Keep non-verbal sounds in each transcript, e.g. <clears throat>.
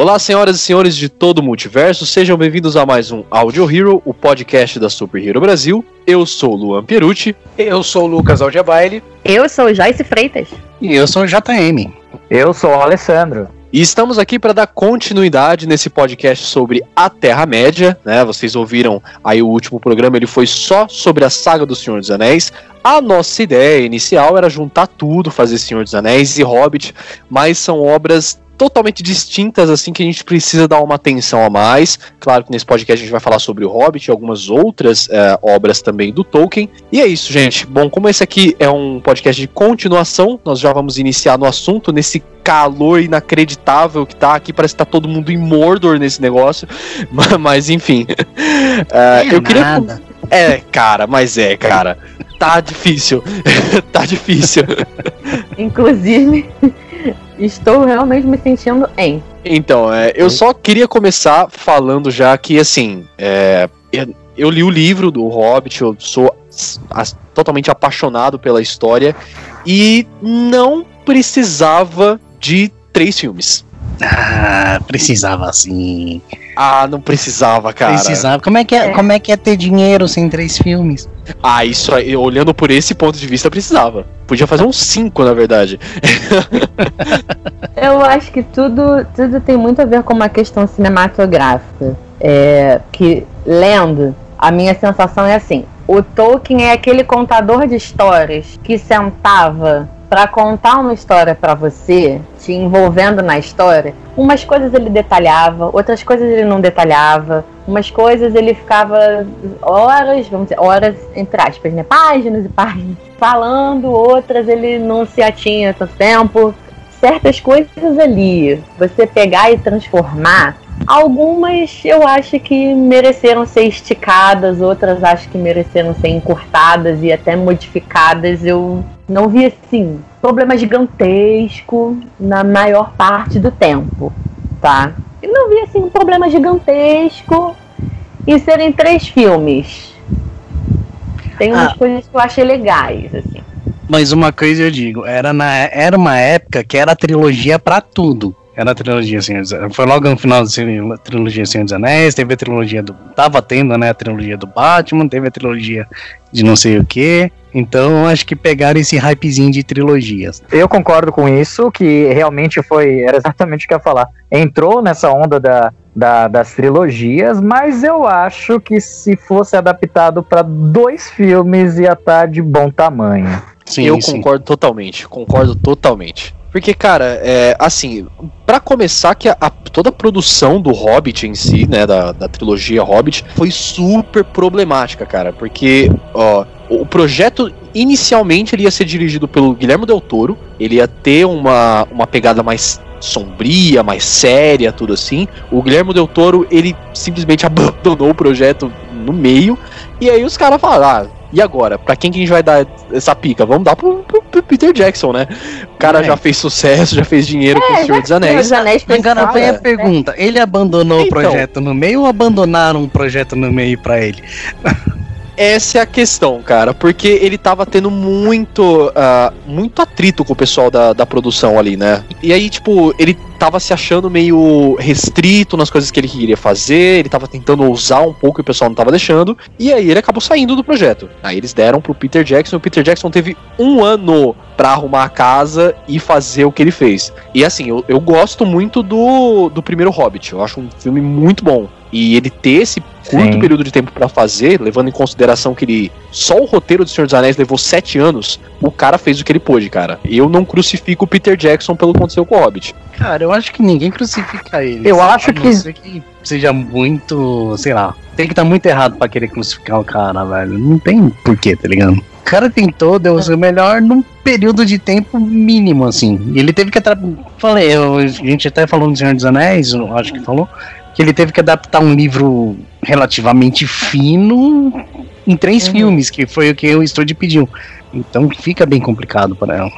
Olá, senhoras e senhores de todo o multiverso, sejam bem-vindos a mais um Audio Hero, o podcast da Super Hero Brasil. Eu sou o Luan Pierucci. Eu sou o Lucas Aldiabaile. Eu sou o Joyce Freitas. E eu sou o JM. Eu sou o Alessandro. E estamos aqui para dar continuidade nesse podcast sobre a Terra-média, né? Vocês ouviram aí o último programa, ele foi só sobre a saga do Senhor dos Anéis. A nossa ideia inicial era juntar tudo, fazer Senhor dos Anéis e Hobbit, mas são obras totalmente distintas, assim, que a gente precisa dar uma atenção a mais. Claro que nesse podcast a gente vai falar sobre o Hobbit e algumas outras é, obras também do Tolkien. E é isso, gente. Bom, como esse aqui é um podcast de continuação, nós já vamos iniciar no assunto, nesse calor inacreditável que tá aqui, parece que tá todo mundo em Mordor nesse negócio. <laughs> Mas, enfim. <laughs> é, eu queria. Nada. É, cara, mas é, cara. Tá difícil. <laughs> tá difícil. Inclusive. Estou realmente me sentindo em. Então, é, eu só queria começar falando já que, assim, é, eu, eu, li o livro do Hobbit, eu sou as, totalmente apaixonado pela história e não precisava de três filmes. Ah, precisava sim. Ah, não precisava, cara. Precisava. Como é que é, é. Como é, que é ter dinheiro sem três filmes? Ah, isso aí, olhando por esse ponto de vista, precisava. Podia fazer uns cinco, na verdade. <laughs> Eu acho que tudo, tudo tem muito a ver com uma questão cinematográfica. É, que, lendo, a minha sensação é assim: o Tolkien é aquele contador de histórias que sentava para contar uma história para você, te envolvendo na história, umas coisas ele detalhava, outras coisas ele não detalhava, umas coisas ele ficava horas, vamos dizer, horas entre aspas, né, páginas e páginas, falando, outras ele não se atinha tanto tempo. Certas coisas ali, você pegar e transformar Algumas eu acho que mereceram ser esticadas, outras acho que mereceram ser encurtadas e até modificadas. Eu não vi assim problema gigantesco na maior parte do tempo, tá? E não vi assim um problema gigantesco em serem três filmes. Tem umas ah. coisas que eu achei legais, assim. Mas uma coisa eu digo, era, na, era uma época que era trilogia para tudo. Era a trilogia Senhor dos Anéis. Foi logo no final da trilogia Senhor dos Anéis, teve a trilogia do. Tava tendo, né? A trilogia do Batman, teve a trilogia de não sei o que. Então acho que pegaram esse hypezinho de trilogias. Eu concordo com isso, que realmente foi. Era exatamente o que eu ia falar. Entrou nessa onda da, da, das trilogias, mas eu acho que se fosse adaptado para dois filmes ia estar tá de bom tamanho. Sim, eu sim. concordo totalmente, concordo totalmente. Porque, cara, é, assim, para começar, que a, a, toda a produção do Hobbit em si, né, da, da trilogia Hobbit, foi super problemática, cara. Porque, ó, o projeto inicialmente ele ia ser dirigido pelo Guilherme Del Toro, ele ia ter uma, uma pegada mais sombria, mais séria, tudo assim. O Guilherme Del Toro, ele simplesmente <laughs> abandonou o projeto no meio, e aí os caras falaram, ah, e agora? Pra quem que a gente vai dar essa pica? Vamos dar pro, pro, pro Peter Jackson, né? O cara é. já fez sucesso, já fez dinheiro é, com o Senhor dos Anéis. Senhor Anéis Agora vem a pergunta: ele abandonou então, o projeto no meio ou abandonaram o projeto no meio para ele? <laughs> essa é a questão, cara, porque ele tava tendo muito, uh, muito atrito com o pessoal da, da produção ali, né? E aí, tipo, ele tava se achando meio restrito nas coisas que ele queria fazer, ele tava tentando ousar um pouco e o pessoal não tava deixando, e aí ele acabou saindo do projeto. Aí eles deram pro Peter Jackson, o Peter Jackson teve um ano para arrumar a casa e fazer o que ele fez. E assim, eu, eu gosto muito do, do primeiro Hobbit, eu acho um filme muito bom. E ele ter esse curto Sim. período de tempo para fazer, levando em consideração que ele só o roteiro do Senhor dos Anéis levou sete anos, o cara fez o que ele pôde, cara. Eu não crucifico o Peter Jackson pelo que aconteceu com o Hobbit. Cara, eu acho que ninguém crucifica ele. Eu acho que... que seja muito, sei lá, tem que estar tá muito errado para querer crucificar o cara, velho. Não tem porquê, tá ligado? O cara tentou, deu o seu melhor num período de tempo mínimo, assim. Ele teve que. Falei, eu, a gente até falou no Senhor dos Anéis, acho que falou que ele teve que adaptar um livro relativamente fino em três uhum. filmes, que foi o que o estúdio pediu. Então fica bem complicado para ela.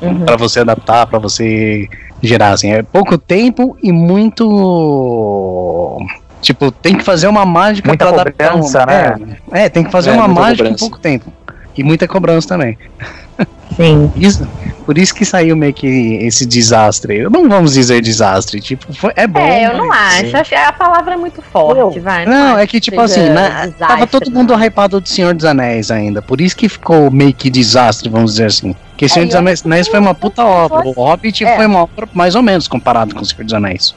Uhum. para você adaptar, para você gerar assim, é pouco tempo e muito tipo, tem que fazer uma mágica para adaptar uma, né? É, é, tem que fazer é, uma mágica cobrança. em pouco tempo. E muita cobrança também. Sim. <laughs> Isso, Por isso que saiu meio que esse desastre. Não vamos dizer desastre, tipo, foi- é bom. É, eu não mas- acho. A palavra é muito forte, vai. Não, acho é que tipo assim, né, desastre, tava todo mundo não. hypado do Senhor dos Anéis ainda, por isso que ficou meio que desastre, vamos dizer assim. Porque Senhor dos eu Anéis Anéis foi uma puta obra, o Hobbit É. foi uma obra mais ou menos comparado com o Senhor dos Anéis.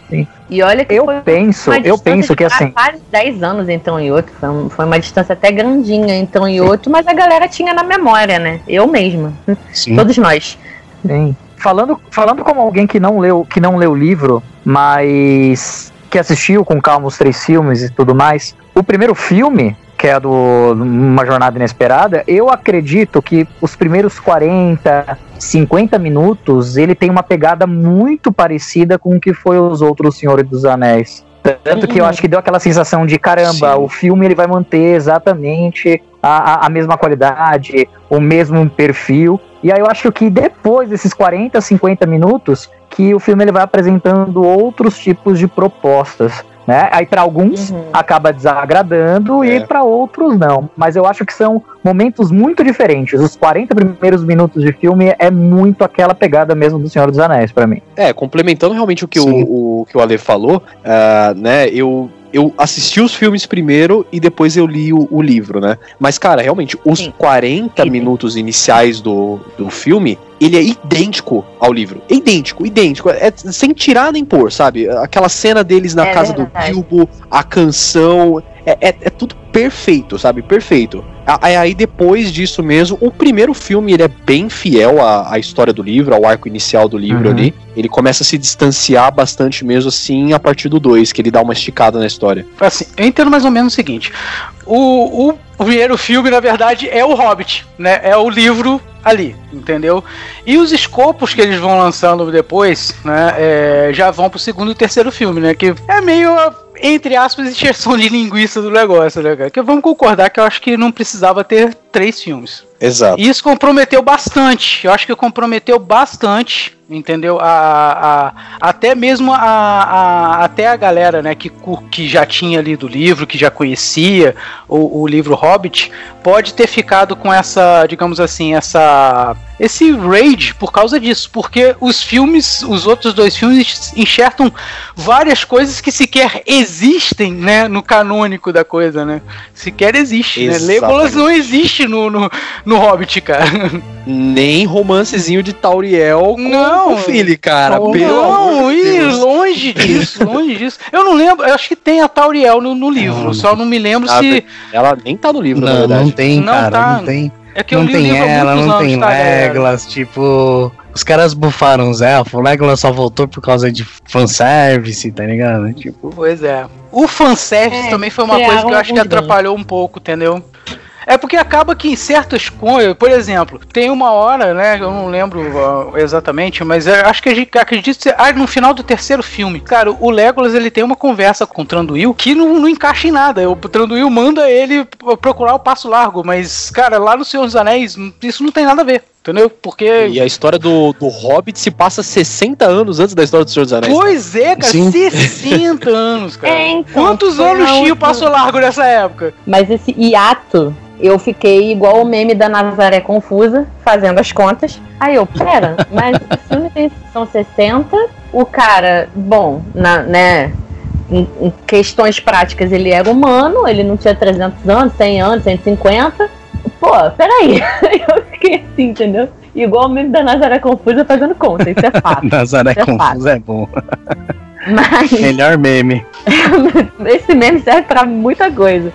E olha que Eu penso, eu penso de que assim, quase 10 anos um e outro. Foi, um- foi uma distância até grandinha entre um e outro, mas a galera tinha na memória, né? Eu mesma. Sim. Todos nós. Sim. Falando, falando como alguém que não leu que não leu o livro, mas que assistiu com calma os três filmes e tudo mais, o primeiro filme, que é do Uma Jornada Inesperada, eu acredito que os primeiros 40, 50 minutos, ele tem uma pegada muito parecida com o que foi os outros Senhores dos Anéis. Tanto que eu acho que deu aquela sensação de caramba, Sim. o filme ele vai manter exatamente a, a, a mesma qualidade, o mesmo perfil. E aí eu acho que depois desses 40, 50 minutos, que o filme ele vai apresentando outros tipos de propostas. Né? Aí para alguns Uhum. acaba desagradando É. e para outros não. Mas eu acho que são momentos muito diferentes. Os 40 primeiros minutos de filme é muito aquela pegada mesmo do Senhor dos Anéis para mim. É, complementando realmente o que, Sim. o, o que o Ale falou, ah, né, eu, eu assisti os filmes primeiro e depois eu li o, o livro, né? Mas, cara, realmente, os Sim. 40 Sim. minutos iniciais do, do filme, ele é idêntico ao livro. É idêntico, idêntico. É, sem tirar nem pôr, sabe? Aquela cena deles na É casa verdade. do Bilbo, a canção, é, é, é tudo perfeito, sabe? Perfeito. Aí depois disso mesmo, o primeiro filme ele é bem fiel à, à história do livro, ao arco inicial do livro Uhum. ali. Ele começa a se distanciar bastante mesmo assim a partir do 2, que ele dá uma esticada na história. Assim, eu entendo mais ou menos o seguinte: o, o, o primeiro filme, na verdade, é o Hobbit, né? É o livro ali, entendeu? E os escopos que eles vão lançando depois, né? é, já vão pro segundo e terceiro filme, né? Que é meio, entre aspas, encheção de linguiça do negócio, né, cara? Que vamos concordar que eu acho que não precisava ter três filmes. Exato. E isso comprometeu bastante. Eu acho que comprometeu bastante, entendeu? A, a- até mesmo a, a- até a galera, né, que, que já tinha lido o livro, que já conhecia o, o livro Hobbit, pode ter ficado com essa, digamos assim, essa esse rage por causa disso, porque os filmes, os outros dois filmes enxertam várias coisas que sequer existem, né, no canônico da coisa, né? Sequer existe, né? Exatamente. Legolas não existe no, no, no Hobbit, cara. Nem romancezinho de Tauriel com Não. O Philly, cara. não, pelo amor de ih, Deus. longe disso, longe disso. Eu não lembro, eu acho que tem a Tauriel no, no livro, Não, só não me lembro Ah, se. Ela nem tá no livro, na Não, verdade. não tem, Não cara, tá. não tem. É que eu Não li o tem ela, não tem tá? Legolas, tipo. Os caras bufaram os elfos, o Legolas só voltou por causa de fanservice, tá ligado? Tipo, Pois é. O fanservice É, também foi uma coisa que eu acho que atrapalhou um pouco, entendeu? É porque acaba que em certas coisas, por exemplo, tem uma hora, né? Eu não lembro ah, exatamente, mas eu acho que a gente acredito ser ah, no final do terceiro filme. Cara, o Legolas ele tem uma conversa com o Tranduil que não, não encaixa em nada. O Tranduil manda ele procurar o passo largo, mas, cara, lá no Senhor dos Anéis, isso não tem nada a ver. Entendeu? Porque. E a história do, do Hobbit se passa 60 anos antes da história do Senhor dos Anéis. Pois é, cara, Sim. 60 anos, cara. <laughs> É, então, Quantos anos o última- Passo Largo nessa época? Mas esse hiato, eu fiquei igual o meme da Nazaré Confusa, fazendo as contas. Aí eu, pera, mas o filme tem, são 60, o cara, bom, na, né, em, em questões práticas ele era humano, ele não tinha 300 anos, 100 anos, 150. Pô, peraí, <laughs> eu fiquei assim, entendeu? Igual o meme da Nazaré Confusa fazendo conta, isso é <laughs> fato. Nazaré É Confuso é bom. Mas <laughs> Melhor meme. esse meme serve pra muita coisa.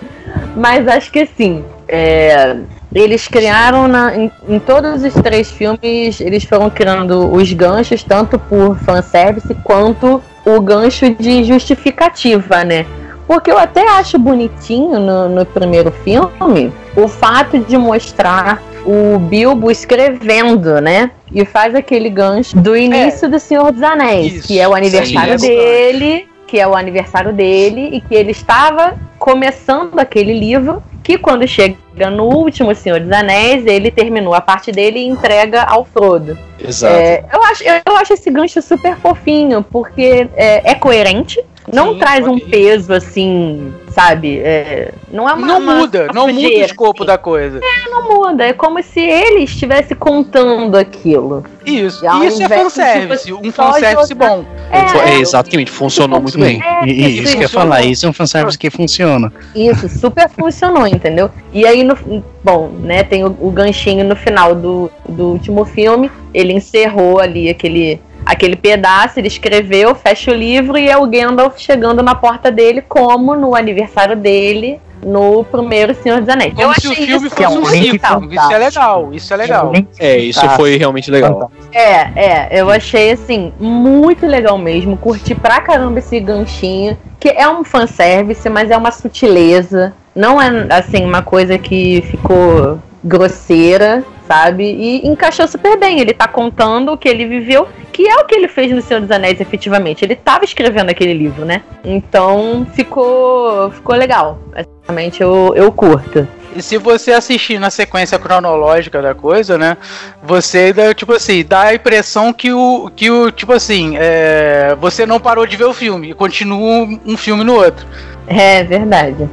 Mas acho que assim, é, eles criaram na- em, em todos os três filmes, eles foram criando os ganchos, tanto por fanservice quanto o gancho de justificativa, né? Porque eu até acho bonitinho no, no primeiro filme o fato de mostrar o Bilbo escrevendo, né? E faz aquele gancho do início do Senhor dos Anéis, Isso, que é o aniversário sim, é dele, que é o aniversário dele e que ele estava começando aquele livro que quando chega no último Senhor dos Anéis, ele terminou a parte dele e entrega ao Frodo. Exato. É, eu, acho, eu, acho esse gancho super fofinho, porque é, é coerente Não Sim, traz um peso assim, sabe? É, não é uma. não uma- muda, uma não muda o sujeira, escopo assim. da coisa. Não muda. É como se ele estivesse contando aquilo. Isso. E Isso é fanservice. tipo, Um fanservice bom. É, É, exatamente, funcionou muito Sim, bem. É, e, e isso que eu ia falar, isso é um fanservice que funciona. Isso, super funcionou, entendeu? E aí, no, bom, né, tem o, o ganchinho no final do, do último filme. Ele encerrou ali aquele, aquele pedaço, ele escreveu, fecha o livro e é o Gandalf chegando na porta dele, como no aniversário dele, no primeiro Senhor dos Anéis. Como se o filme isso que é fosse um ciclo. Isso é legal, isso é legal. É, isso Tá. foi realmente legal. É, é, eu achei assim, muito legal mesmo. Curti pra caramba esse ganchinho, que é um fanservice, mas é uma sutileza. Não é assim, uma coisa que ficou grosseira, sabe? E encaixou super bem. Ele tá contando o que ele viveu, que é o que ele fez no Senhor dos Anéis, efetivamente. Ele tava escrevendo aquele livro, né? Então ficou, ficou legal. Realmente eu, eu curto. E se você assistir na sequência cronológica da coisa, né? Você dá, tipo assim, dá a impressão que o. que o, tipo assim, é, você não parou de ver o filme e continua um, um filme no outro. É verdade.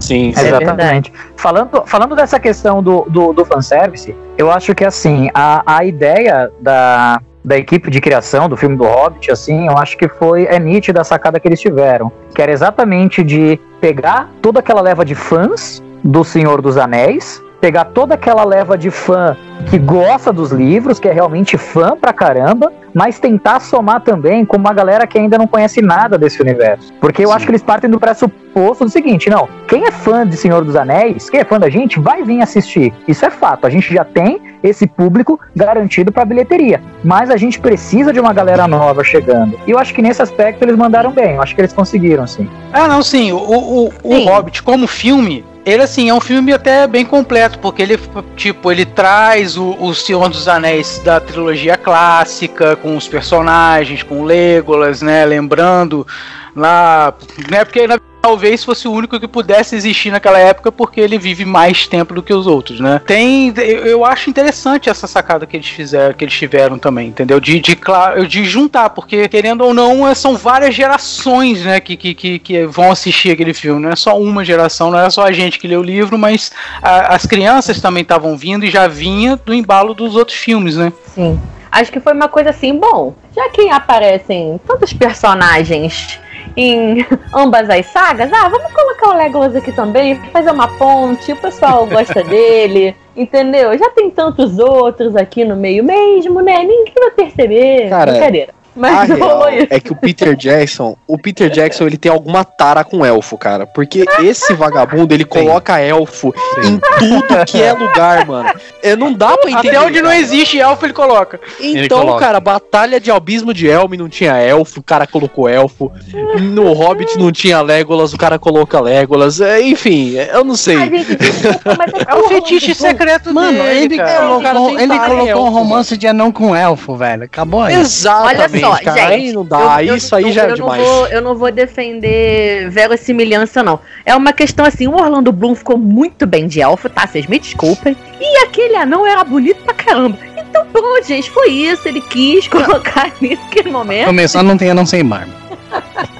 Sim, É Exatamente. Falando, falando dessa questão do, do, do fanservice, eu acho que assim, a, a ideia da, da equipe de criação do filme do Hobbit, assim, eu acho que foi é nítida a sacada que eles tiveram. Que era exatamente de pegar toda aquela leva de fãs do Senhor dos Anéis, pegar toda aquela leva de fã que gosta dos livros, que é realmente fã pra caramba, mas tentar somar também com uma galera que ainda não conhece nada desse universo. Porque eu Sim. acho que eles partem do pressuposto do seguinte, não, quem é fã de Senhor dos Anéis, quem é fã da gente, vai vir assistir. Isso é fato, a gente já tem esse público garantido pra bilheteria, mas a gente precisa de uma galera nova chegando. E eu acho que nesse aspecto eles mandaram bem, eu acho que eles conseguiram, sim. Ah, não, sim. O, o, o Sim. Hobbit, como filme, ele assim, é um filme até bem completo, porque ele, tipo, ele traz o, o Senhor dos Anéis da trilogia clássica, com os personagens, com o Legolas, né? Lembrando lá. Né, porque na, talvez fosse o único que pudesse existir naquela época, porque ele vive mais tempo do que os outros, né? Tem. Eu, acho interessante essa sacada que eles fizeram, que eles tiveram também, entendeu? De, de, de juntar, porque querendo ou não, são várias gerações, né, que, que, que, que vão assistir aquele filme. Não é só uma geração, não é só a gente que lê o livro, mas a- as crianças também estavam vindo e já vinha do embalo dos outros filmes, né? Sim. Acho que foi uma coisa assim, bom, já que aparecem tantos personagens em <laughs> ambas as sagas, ah, vamos colocar o Legolas aqui também, fazer uma ponte, o pessoal gosta <laughs> dele, entendeu? Já tem tantos outros aqui no meio mesmo, né? Ninguém vai perceber. Cara, Brincadeira. A Mas real rolou isso. é que o Peter Jackson, o Peter Jackson, ele tem alguma tara com elfo, cara. Porque esse vagabundo, ele coloca elfo em tudo que é lugar, mano. É, não dá pra entender. Até onde não existe elfo, ele coloca. Então, coloca. cara, batalha de albismo de Elme não tinha elfo, o cara colocou elfo. No Hobbit não tinha Legolas, o cara coloca Legolas. É, enfim, eu não sei. Ai, gente, <laughs> desculpa, mas É o fetiche secreto. Mano, dele, ele cara. colocou, ele colocou um romance de anão com elfo, velho. Acabou aí. Exatamente, Só, cara. gente, aí não dá, eu- eu isso aí não- já é eu demais. Não vou, eu não vou defender verossimilhança, não. É uma questão assim, o Orlando Bloom ficou muito bem de elfo, tá? Vocês me desculpem. E aquele anão era bonito pra caramba. Então pronto, gente, foi isso. Ele quis <laughs> colocar ali naquele momento. Começar não tem anão sem barba. <laughs>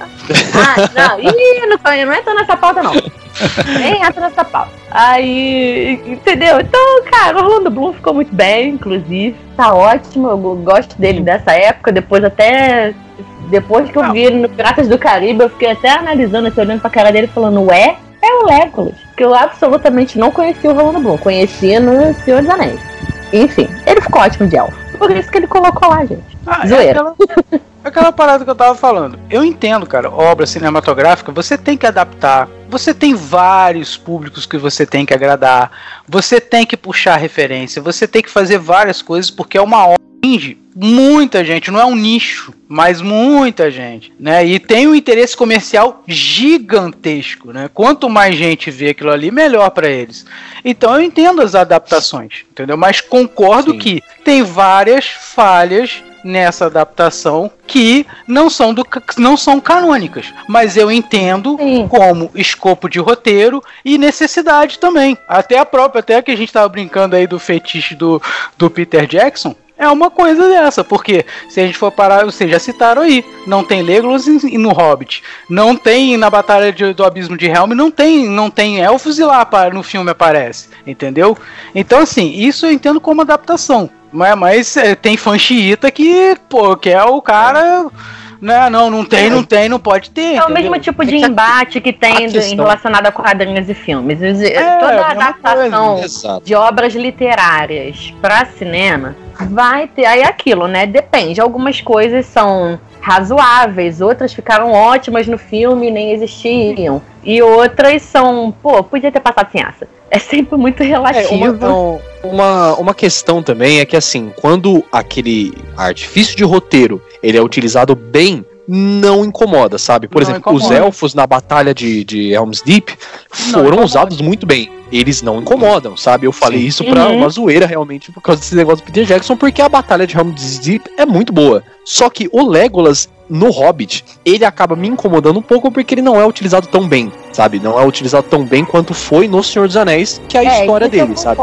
Ah, não, ih, não, entra nessa pauta, não. Nem entra nessa pauta. Aí, entendeu? Então, cara, o Orlando Bloom ficou muito bem, inclusive. Tá ótimo, eu gosto dele dessa época. Depois até. Depois que eu vi ele no Piratas do Caribe, eu fiquei até analisando, assim, olhando pra cara dele falando, ué, é o Legolas. Que eu absolutamente não conhecia o Orlando Bloom. Conhecia no Senhor dos Anéis. Enfim, ele ficou ótimo de elfo. Por isso que ele colocou lá, gente. Ah, é Zoeira. aquela, <laughs> aquela parada que eu tava falando. Eu entendo, cara, obra cinematográfica, você tem que adaptar. Você tem vários públicos que você tem que agradar. Você tem que puxar referência. Você tem que fazer várias coisas porque é uma obra atinge muita gente. Não é um nicho, mas muita gente, né? E tem um interesse comercial gigantesco, né? Quanto mais gente vê aquilo ali, melhor para eles. Então eu entendo as adaptações, entendeu? Mas concordo Sim. que tem várias falhas nessa adaptação que não são, do, não são canônicas. Mas eu entendo Sim. como escopo de roteiro e necessidade também. Até a própria, até que a gente tava brincando aí do fetiche do, do Peter Jackson. É uma coisa dessa, porque se a gente for parar, vocês já citaram aí, não tem Legolas no Hobbit, não tem na Batalha do Abismo de Helm, não tem, não tem elfos e lá no filme aparece, entendeu? Então assim, isso eu entendo como adaptação, mas, mas é, tem fã xiita que, pô, que é o cara... Não, não, não tem, não tem, não pode ter. É o mesmo tipo de embate que tem questão... relacionado a quadrinhos e filmes. É, Toda a adaptação de obras literárias para cinema vai ter. Aí é aquilo, né? Depende. Algumas coisas são razoáveis, outras ficaram ótimas no filme e nem existiam. E outras são, pô, podia ter passado sem essa. É sempre muito relativo. É, uma, uma, uma questão também é que, assim, quando aquele artifício de roteiro ele é utilizado bem, não incomoda, sabe? Por não exemplo, incomoda. os elfos na batalha de, de Helm's Deep foram usados muito bem. Eles não incomodam, sabe? Eu falei Sim. isso pra uhum. uma zoeira realmente por causa desse negócio do Peter Jackson, porque a batalha de Helm's Deep é muito boa. Só que o Legolas no Hobbit, ele acaba me incomodando um pouco porque ele não é utilizado tão bem, sabe? Não é utilizado tão bem quanto foi no Senhor dos Anéis, que é a é, história dele, sabe?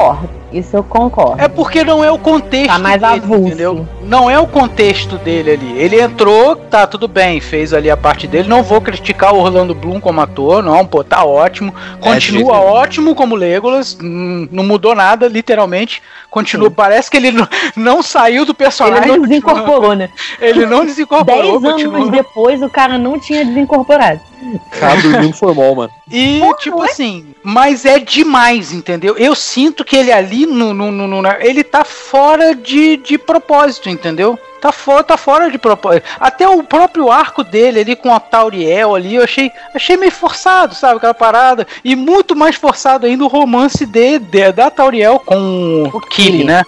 Isso eu concordo. É porque não é o contexto tá mais dele, avulso. entendeu? Não é o contexto dele ali. Ele entrou, tá tudo bem, fez ali a parte dele. Não vou criticar o Orlando Bloom como ator, não, pô, tá ótimo. Continua é, ótimo como Legolas, não mudou nada, literalmente. Continua, Sim. parece que ele não, não saiu do personagem. Ele não desincorporou, né? Ele não desincorporou. Dez anos depois o cara não tinha desincorporado. Cara, dormindo formal, mano. E, Pô, tipo é? assim, mas é demais, entendeu? Eu sinto que ele ali, no, no, no, no ele tá fora de, de propósito, entendeu? Tá fora, tá fora de propósito. Até o próprio arco dele ali com a Tauriel ali, eu achei, achei meio forçado, sabe? Aquela parada. E muito mais forçado ainda o romance de, de da Tauriel com o Kili, né?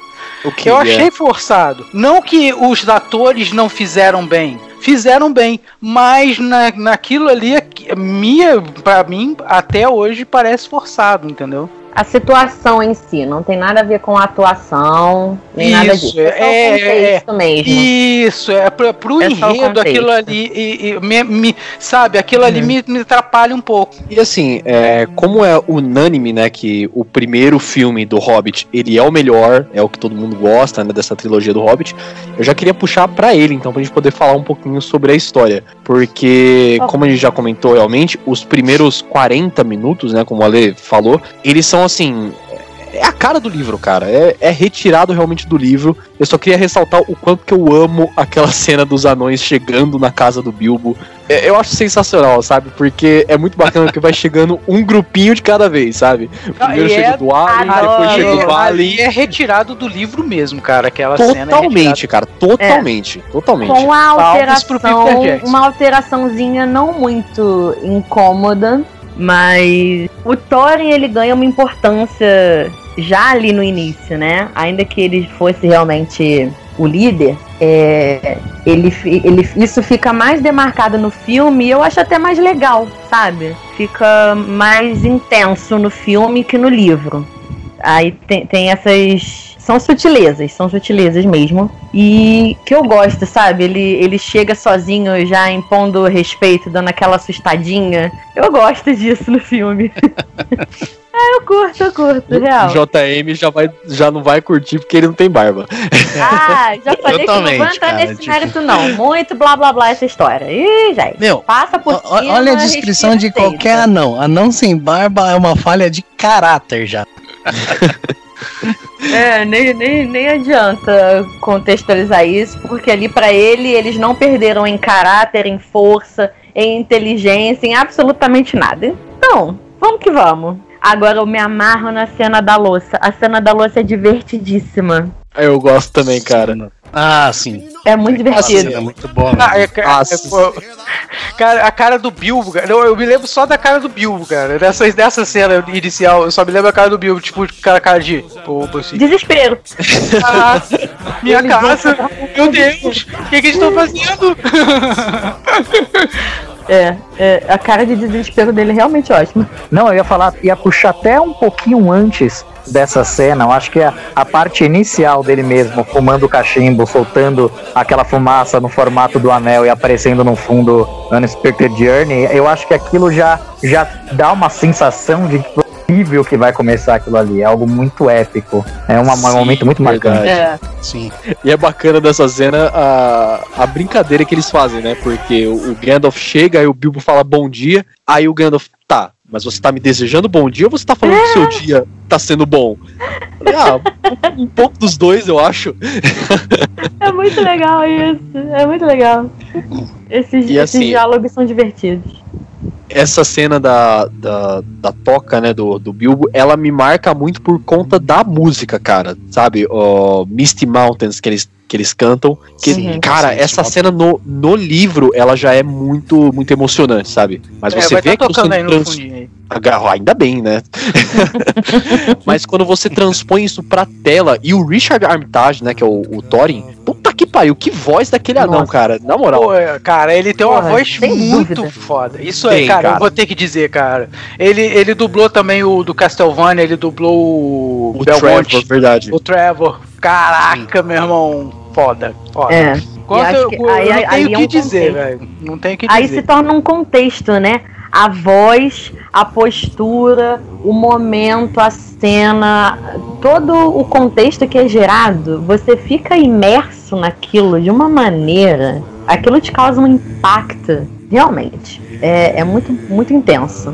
O que eu achei é. forçado. Não que os atores não fizeram bem, fizeram bem, mas na, naquilo ali, minha, para mim, até hoje parece forçado, entendeu? A situação em si, não tem nada a ver com a atuação, nem isso, nada disso. É, é, é mesmo. Isso, é pro, pro é enredo, aquilo ali, e, e, me, me, sabe, aquilo ali uhum. me, me atrapalha um pouco. E assim, é, como é unânime, né, que o primeiro filme do Hobbit, ele é o melhor, é o que todo mundo gosta, né, dessa trilogia do Hobbit, eu já queria puxar para ele, então, pra gente poder falar um pouquinho sobre a história, porque, como a gente já comentou realmente, os primeiros 40 minutos, né, como o Ale falou, eles são assim, é a cara do livro, cara. É, é, retirado realmente do livro. Eu só queria ressaltar o quanto que eu amo aquela <laughs> cena dos anões chegando na casa do Bilbo. É, eu acho sensacional, sabe? Porque é muito bacana que vai chegando um grupinho de cada vez, sabe? Primeiro chega é... do Ali, depois chega o Vale. é retirado do livro mesmo, cara. Aquela totalmente, cena. Totalmente, é cara. Totalmente. É. Totalmente. Com a alteração, uma alteraçãozinha não muito incômoda mas o Thorin ele ganha uma importância já ali no início, né? Ainda que ele fosse realmente o líder, é, ele, ele, isso fica mais demarcado no filme e eu acho até mais legal, sabe? Fica mais intenso no filme que no livro. Aí tem, tem essas são sutilezas, são sutilezas mesmo. E que eu gosto, sabe? Ele, ele chega sozinho já impondo respeito, dando aquela assustadinha. Eu gosto disso no filme. Ah, <laughs> eu curto, eu curto, real. O JM já, vai, já não vai curtir porque ele não tem barba. Ah, já <laughs> falei que não vou entrar cara, nesse tipo... mérito, não. Muito blá blá blá essa história. Ih, gente. Meu, passa por cima. Olha a descrição de qualquer anão. Anão sem barba é uma falha de caráter já. <laughs> É, nem, nem, nem adianta contextualizar isso, porque ali para ele eles não perderam em caráter, em força, em inteligência, em absolutamente nada. Então, vamos que vamos. Agora eu me amarro na cena da louça. A cena da louça é divertidíssima. Eu gosto também, cara. Ah, sim. É muito divertido. é muito bom. Ah, é, é, cara, a cara do Bilbo, cara, eu, eu, me lembro só da cara do Bilbo, cara. Dessa, dessa cena inicial, eu só me lembro a cara do Bilbo, tipo, cara, cara de. assim. Desespero. Ah, minha casa. Meu Deus, o que, que eles estão fazendo? É, é, a cara de desespero dele é realmente ótima. Não, eu ia falar, ia puxar até um pouquinho antes dessa cena. Eu acho que a, a parte inicial dele mesmo, fumando o cachimbo, soltando aquela fumaça no formato do anel e aparecendo no fundo Unexpected Journey, eu acho que aquilo já, já dá uma sensação de que incrível que vai começar aquilo ali. É algo muito épico. É uma- um Sim, momento muito marcante. É. Sim. E é bacana dessa cena a, a brincadeira que eles fazem, né? Porque o, o Gandalf chega, aí o Bilbo fala bom dia, aí o Gandalf, tá, mas você tá me desejando bom dia ou você tá falando que o seu dia tá sendo bom? Falei, Ah, um, um pouco dos dois, eu acho. <laughs> É muito legal isso. É muito legal. Esses, E esses assim- diálogos são divertidos. Essa cena da, da, da toca, né, do, do Bilbo, ela me marca muito por conta da música, cara. Sabe? O Misty Mountains que eles, que eles cantam. Que, Sim, cara, sim, essa cena no, no livro, ela já é muito, muito emocionante, sabe? Mas É, você vê tá que tocando aí no trans... fundinho aí. Agarra- Ainda bem, né? <laughs> Mas quando você transpõe isso pra tela e o Richard Armitage, né, que é o, o Thorin, puta que pariu, que voz daquele anão, Nossa. cara. Na moral. Pô, é, cara, ele tem uma Porra, voz muito dúvida. foda. Isso Tem, é, cara, cara. eu vou ter que dizer, cara. Ele, ele dublou também o do Castlevania, ele dublou o, o Belmonte, Trevor, verdade. o Trevor. Caraca, meu irmão. Foda, foda. É. Quanto eu, que eu aí- não aí tenho o é que um dizer, velho. Não tenho o que Aí dizer. se torna um contexto, né? A voz, a postura, o momento, a cena, todo o contexto que é gerado, você fica imerso naquilo de uma maneira, aquilo te causa um impacto, realmente. É, é muito, muito intenso.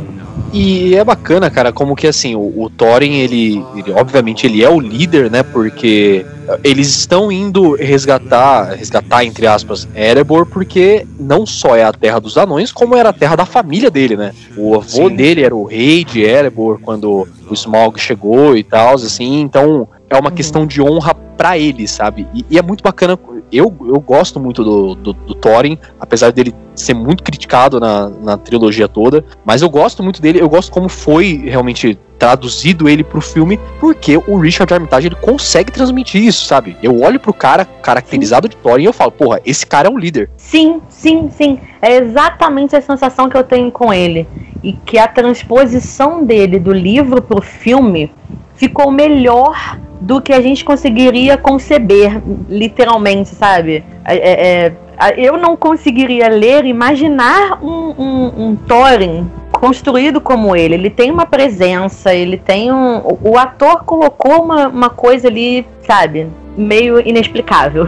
E é bacana, cara, como que assim, o, o Thorin, ele, ele, obviamente, ele é o líder, né? Porque eles estão indo resgatar, resgatar, entre aspas, Erebor, porque não só é a terra dos anões, como era a terra da família dele, né? O avô Sim. dele era o rei de Erebor quando o Smaug chegou e tal, assim, então é uma Uhum. questão de honra pra ele, sabe? E, e é muito bacana, eu, eu gosto muito do, do, do Thorin, apesar dele ser muito criticado na, na trilogia toda, mas eu gosto muito dele, eu gosto como foi realmente traduzido ele pro filme, porque o Richard Armitage ele consegue transmitir isso, sabe? Eu olho pro cara caracterizado de Thorin e eu falo, porra, esse cara é um líder. Sim, sim, sim. É exatamente a sensação que eu tenho com ele. E que a transposição dele do livro pro filme ficou melhor do que a gente conseguiria conceber, literalmente, sabe? É, é, é, eu não conseguiria ler, imaginar um, um, um Thorin construído como ele. Ele tem uma presença, ele tem um. o- O ator colocou uma, uma coisa ali, sabe? Meio inexplicável.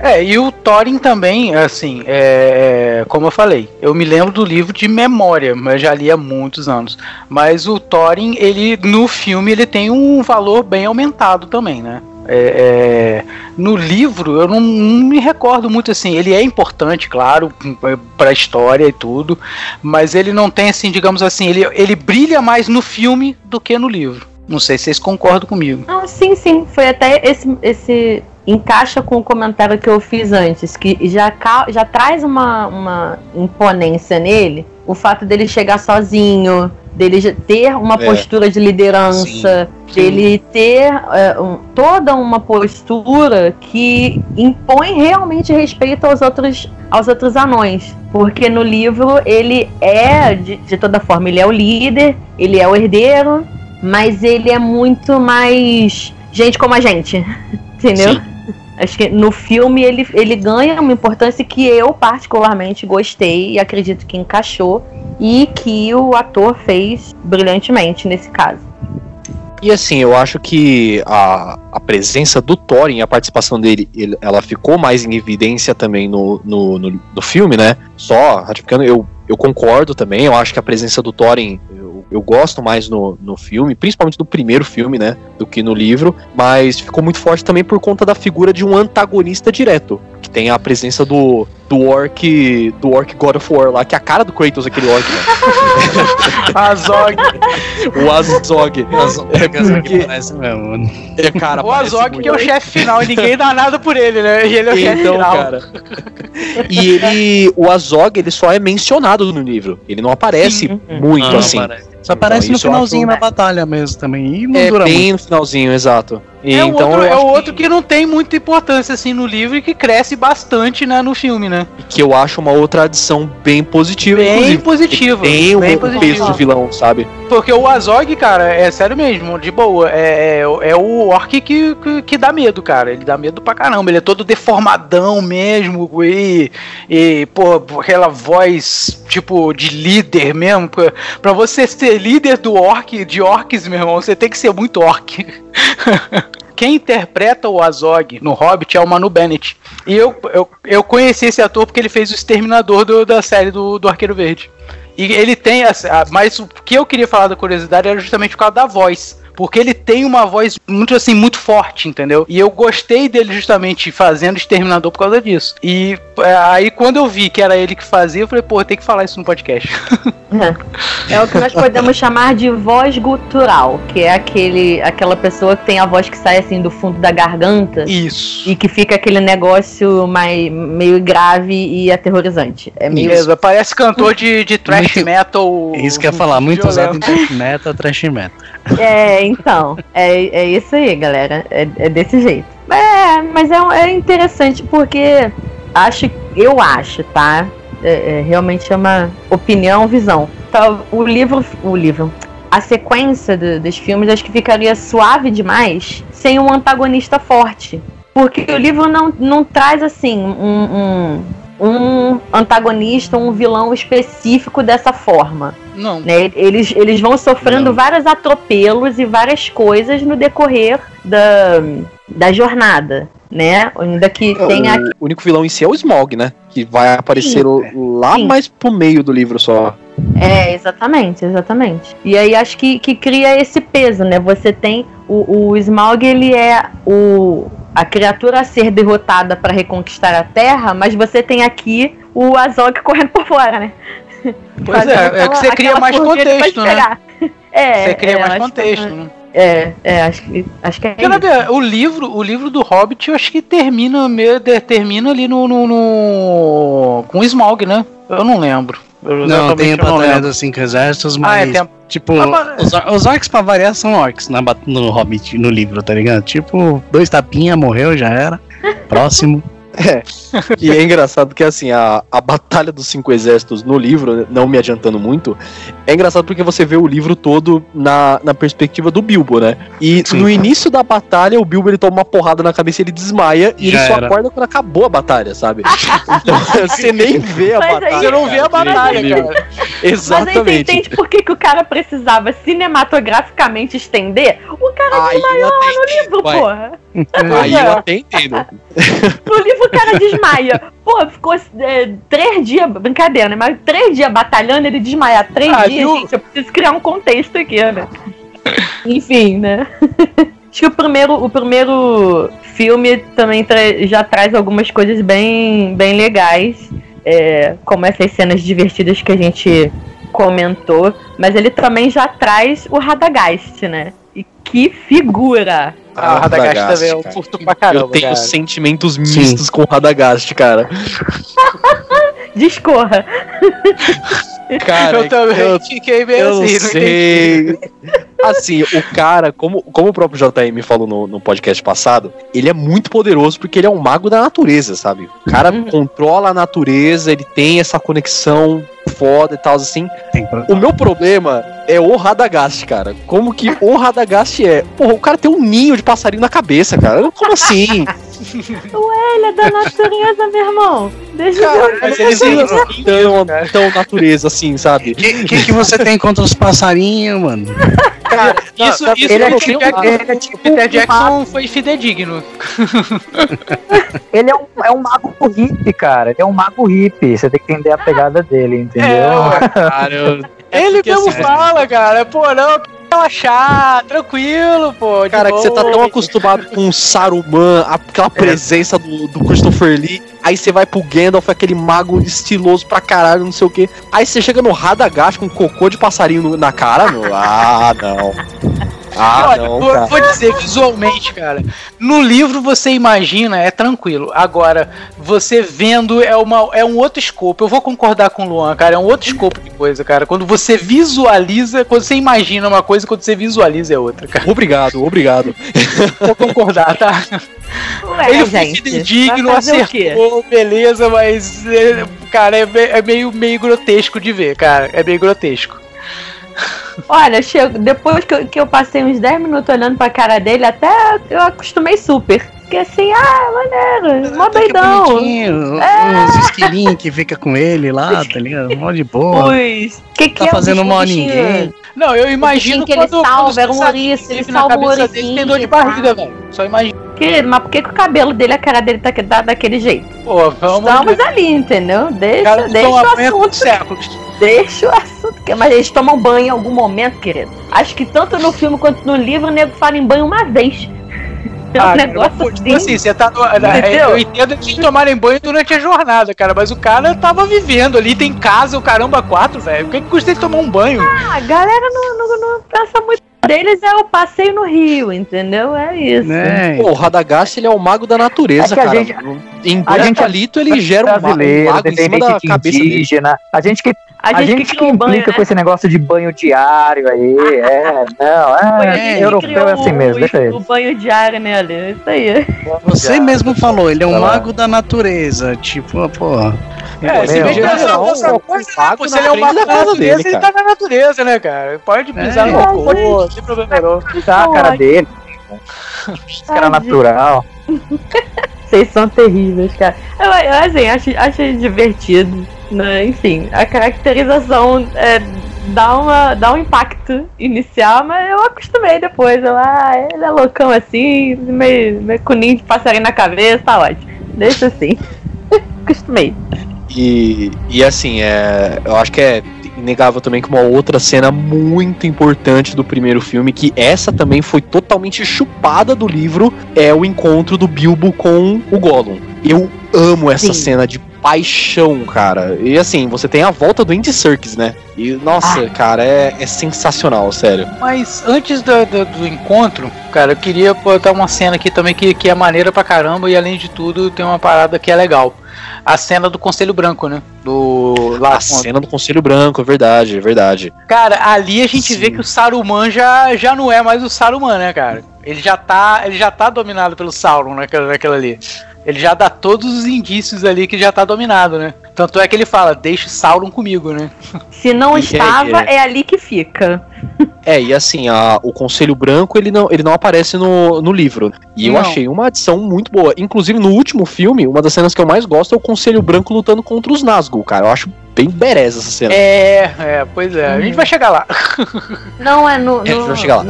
É, e o Thorin também, assim, é, como eu falei, eu me lembro do livro de memória, mas já li há muitos anos. Mas o Thorin, ele no filme, ele tem um valor bem aumentado também, né? É, é, no livro, eu não, não me recordo muito assim. Ele é importante, claro, para a história e tudo, mas ele não tem, assim, digamos assim, ele, ele brilha mais no filme do que no livro. Não sei se vocês concordam comigo. Não, sim, sim. Foi até esse, esse encaixa com o comentário que eu fiz antes, que já, já traz uma, uma imponência nele, o fato dele chegar sozinho, dele ter uma É. postura de liderança, dele ter é, um- toda uma postura que impõe realmente respeito aos outros, aos outros anões. Porque no livro ele é, de, de toda forma, ele é o líder, ele é o herdeiro, mas ele é muito mais gente como a gente. <laughs> Entendeu? Sim. Acho que no filme ele, ele ganha uma importância que eu particularmente gostei e acredito que encaixou e que o ator fez brilhantemente nesse caso. E assim, eu acho que a, a presença do Thorin, a participação dele, ele- ela ficou mais em evidência também no, no, no, no filme, né? Só ratificando, eu, eu concordo também, eu acho que a presença do Thorin, eu, gosto mais no, no filme, principalmente do primeiro filme, né? Do que no livro, mas ficou muito forte também por conta da figura de um antagonista direto. Que tem a presença do, do orc. Do orc God of War lá, que é a cara do Kratos, aquele orc, né? <laughs> Azog. O Azog. É porque- Parece mesmo. É, cara, O Azog que é o chefe final e ninguém dá nada por ele, né? E ele é o chefe Então, final. cara. E ele. O Azog, ele só é mencionado no livro. Ele não aparece Sim. muito Não, assim. parece. Só aparece Então, no finalzinho da batalha mesmo também. E não É dura bem muito. no finalzinho, exato. E é, então outro, é o outro que... não tem muita importância assim no livro e que cresce bastante né, no filme, né? que eu acho uma outra adição bem positiva. Bem positiva. Tem bem o positiva. peso do vilão, sabe? Porque o Azog, cara, é sério mesmo, de boa. É, é, é o orc que, que, que dá medo, cara. Ele dá medo pra caramba. Ele é todo deformadão mesmo. E, e pô, aquela voz, tipo, de líder mesmo. Pra, pra você ser líder do orc, de orcs, meu irmão, você tem que ser muito orc. <laughs> Quem interpreta o Azog no Hobbit é o Manu Bennett. E eu, eu, eu conheci esse ator porque ele fez o Exterminador do- da série do, do Arqueiro Verde. E ele tem. essa- Mas o que eu queria falar da curiosidade era justamente por causa da voz. Porque ele tem uma voz muito assim, muito forte, entendeu? E eu gostei dele justamente fazendo Exterminador por causa disso. E é, aí quando eu vi que era ele que fazia, eu falei, pô, tem que falar isso no podcast. É o que nós podemos chamar de voz gutural, que é aquele, aquela pessoa que tem a voz que sai assim do fundo da garganta Isso. e que fica aquele negócio mais, meio grave e aterrorizante. É meio. Mesmo, parece cantor de, de thrash Muito- metal. É isso que eu ia falar, muito usado em trash metal, trash metal. É, então. É, é isso aí, galera. É, é desse jeito. É, mas é, é interessante porque acho, eu acho, tá? É, é, realmente é uma opinião, visão. Tá, o livro, o livro, a sequência do- dos filmes acho que ficaria suave demais sem um antagonista forte, porque o livro não, não traz assim um, um, um antagonista, um vilão específico dessa forma Não. né? Eles, eles vão sofrendo Não. vários atropelos e várias coisas no decorrer da, da jornada, né? Ainda que tenha O único vilão em si é o Smog, né? Que vai aparecer lá Sim. mais pro meio do livro só. É, exatamente, exatamente. E aí acho que, que cria esse peso, né? Você tem o, o Smaug, ele é o a criatura a ser derrotada para reconquistar a Terra, mas você tem aqui o Azog <laughs> correndo por fora, né? Pois é, é que aquela- você cria aquela mais contexto, né? É, Você cria é, mais acho que- contexto, né? É, é, acho que, acho que é Porque, na isso. verdade, o livro, o livro do Hobbit, eu acho que termina, termina ali no, no, no- com o Smaug, né? Eu não lembro. Eu Não, tem a Batalha dos Cinco Exércitos, Ah, mas. é, tem a- Tipo, a ba- os, os orcs pra variar são orcs na, bat- no Hobbit, no livro, tá ligado? Tipo, dois tapinha, morreu, já era. Próximo. <laughs> E é engraçado que, assim, a, a Batalha dos Cinco Exércitos no livro, não me adiantando muito, é engraçado porque você vê o livro todo na, na perspectiva do Bilbo, né? E Sim. no início da batalha, o Bilbo ele toma uma porrada na cabeça, ele desmaia e ele Já só era. acorda quando acabou a batalha, sabe? <laughs> Então <laughs> você nem vê a Mas aí- batalha. Você não vê a batalha, cara. Mas aí você Exatamente. entende por que, que o cara precisava cinematograficamente estender? O cara Aí eu até no livro, vai. porra. Aí eu até entendo. No livro o cara desmaia. Pô, ficou é, três dias, brincadeira, né? Mas três dias batalhando, ele desmaia. Três Ah, dias, viu? gente, eu preciso criar um contexto aqui, né? <laughs> Enfim, né? <laughs> Acho que o primeiro, o primeiro filme também tra- já traz algumas coisas bem, bem legais. é, como essas cenas divertidas que a gente comentou. Mas ele também já traz o Radagast, né? E que figura! Ah, o Radagast também eu cara. curto pra caramba. eu tenho cara. sentimentos mistos com o Radagast, cara. <laughs> Discorra! Cara, eu também eu- fiquei meio Eu assim, sei. Assim, o cara, como, como o próprio JM falou no, no podcast passado, ele é muito poderoso porque ele é um mago da natureza, sabe? O cara Uhum. controla a natureza, ele tem essa conexão foda e tal, assim. O meu problema é o Radagast, cara. Como que o Radagast é? Porra, o cara tem um ninho de passarinho na cabeça, cara. Como assim? <laughs> <laughs> Ele é da natureza, meu irmão. Deixa eu ver. Mas eles são tão, tão natureza assim, sabe? O que, que, que você tem contra os passarinhos, mano? Cara, isso, Não, isso ele é o tipo- Jackson, ele é tipo o Peter um Jackson foi fidedigno. Ele é um, é um mago hippie, cara. Ele é um mago hippie. Você tem que entender a pegada dele, entendeu? <laughs> Cara, eu- é Ele mesmo assim, fala, cara, pô, não, relaxar, tranquilo, pô. Cara, que você tá tão acostumado com o Saruman, aquela presença do, do Christopher Lee, aí você vai pro Gandalf, aquele mago estiloso pra caralho, não sei o que. Aí você chega no Radagast com cocô de passarinho na cara, meu. Ah, não. Ah, Olha, não, vou, cara. vou dizer visualmente, cara. No livro você imagina, é tranquilo. Agora, você vendo é, uma, é um outro escopo. Eu vou concordar com o Luan, cara. É um outro escopo de coisa, cara. Quando você visualiza, quando você imagina uma coisa, quando você visualiza é outra, cara. Obrigado, obrigado. <laughs> Vou concordar, tá? Ué, Ele foi gente, fidedigno, vai fazer o quê? acertou, beleza, mas, é, cara, é, é meio, meio grotesco de ver, cara. É meio grotesco. Olha, chego, depois que eu, que eu passei uns 10 minutos olhando pra cara dele, até eu acostumei super. Fiquei assim, ah, maneiro, mó que doidão. É. Os esquilinhos que fica com ele lá, tá ligado? Mó de boa. Os. Que que Tá é o fazendo mal a ninguém. Não, eu imagino que ele salva, era um ouriço, ele salva um cabeça dele, tem dor de barriga, velho. Só imagina. Que, mas por que, que o cabelo dele, a cara dele tá, tá daquele jeito? Pô, vamos Estamos ali, entendeu? Deixa, deixa o assunto. séculos. Deixa o assunto. Mas eles tomam banho em algum momento, querido. Acho que tanto no filme quanto no livro o nego fala em banho uma vez. <laughs> É um Ah, negócio tipo assim. você tá no, Entendeu? Eu entendo eles tomarem banho durante a jornada, cara, mas o cara tava vivendo ali, tem casa, o caramba, quatro, velho. O que, que custa ele tomar um banho? Ah, a galera não, não, não pensa muito deles é o passeio no Rio, entendeu? É isso. Né? Pô, o Radagast ele é o mago da natureza, É que a cara. gente- em a gente é palito ele gera um mago, um em cima da cabeça dele. indígena. A gente que, A a gente, gente que que o banho, implica né? com esse negócio de banho diário aí. <laughs> É, não, é, gente que europeu é assim mesmo, o, deixa O ele. banho diário nele, é isso aí. Você mesmo falou, ele é um Tá lá. mago da natureza. Tipo, porra. É, se o né? mago ele é uma frente da da casa natureza, dele, ele tá na natureza, né, cara? Pode pisar É. no cocô, tem problema não. Tá a cara dele. Esse cara natural. <laughs> Vocês são terríveis, cara. Eu, eu, assim, acho divertido. Né? Enfim, a caracterização é, dá, uma, dá um impacto inicial, mas eu acostumei depois. Eu, ah, ele é loucão assim, meio, meio com ninho de passarinho na cabeça, tá ótimo. Deixa assim. <laughs> acostumei. E, e assim, é, eu acho que é inegável também que uma outra cena muito importante do primeiro filme, que essa também foi totalmente chupada do livro, é o encontro do Bilbo com o Gollum. Eu amo essa Sim. cena de paixão, cara. E assim, você tem a volta do Andy Serkis, né? E nossa, cara, é, é sensacional, sério. Mas antes do, do, do encontro, cara, eu queria botar uma cena aqui também que, que é maneira pra caramba e além de tudo tem uma parada que é legal. A cena do Conselho Branco, né? Do lá A cena do Conselho Branco, é verdade, é verdade. Cara, ali a gente Sim. vê que o Saruman já, já não é mais o Saruman, né, cara? Ele já tá, ele já tá dominado pelo Sauron naquela, naquela ali. Ele já dá todos os indícios ali que já tá dominado, né? Tanto é que ele fala, deixa o Sauron comigo, né? <laughs> Se não E é- estava, é- é ali que fica. É, e assim, a- o Conselho Branco, ele não, ele não aparece no, no livro. E eu Não. achei uma adição muito boa. Inclusive, no último filme, uma das cenas que eu mais gosto é o Conselho Branco lutando contra os Nazgûl, cara. Eu acho bem bereza essa cena. É, é, pois é. A gente vai chegar lá. <laughs> Não, é no, É, no, vou chegar lá.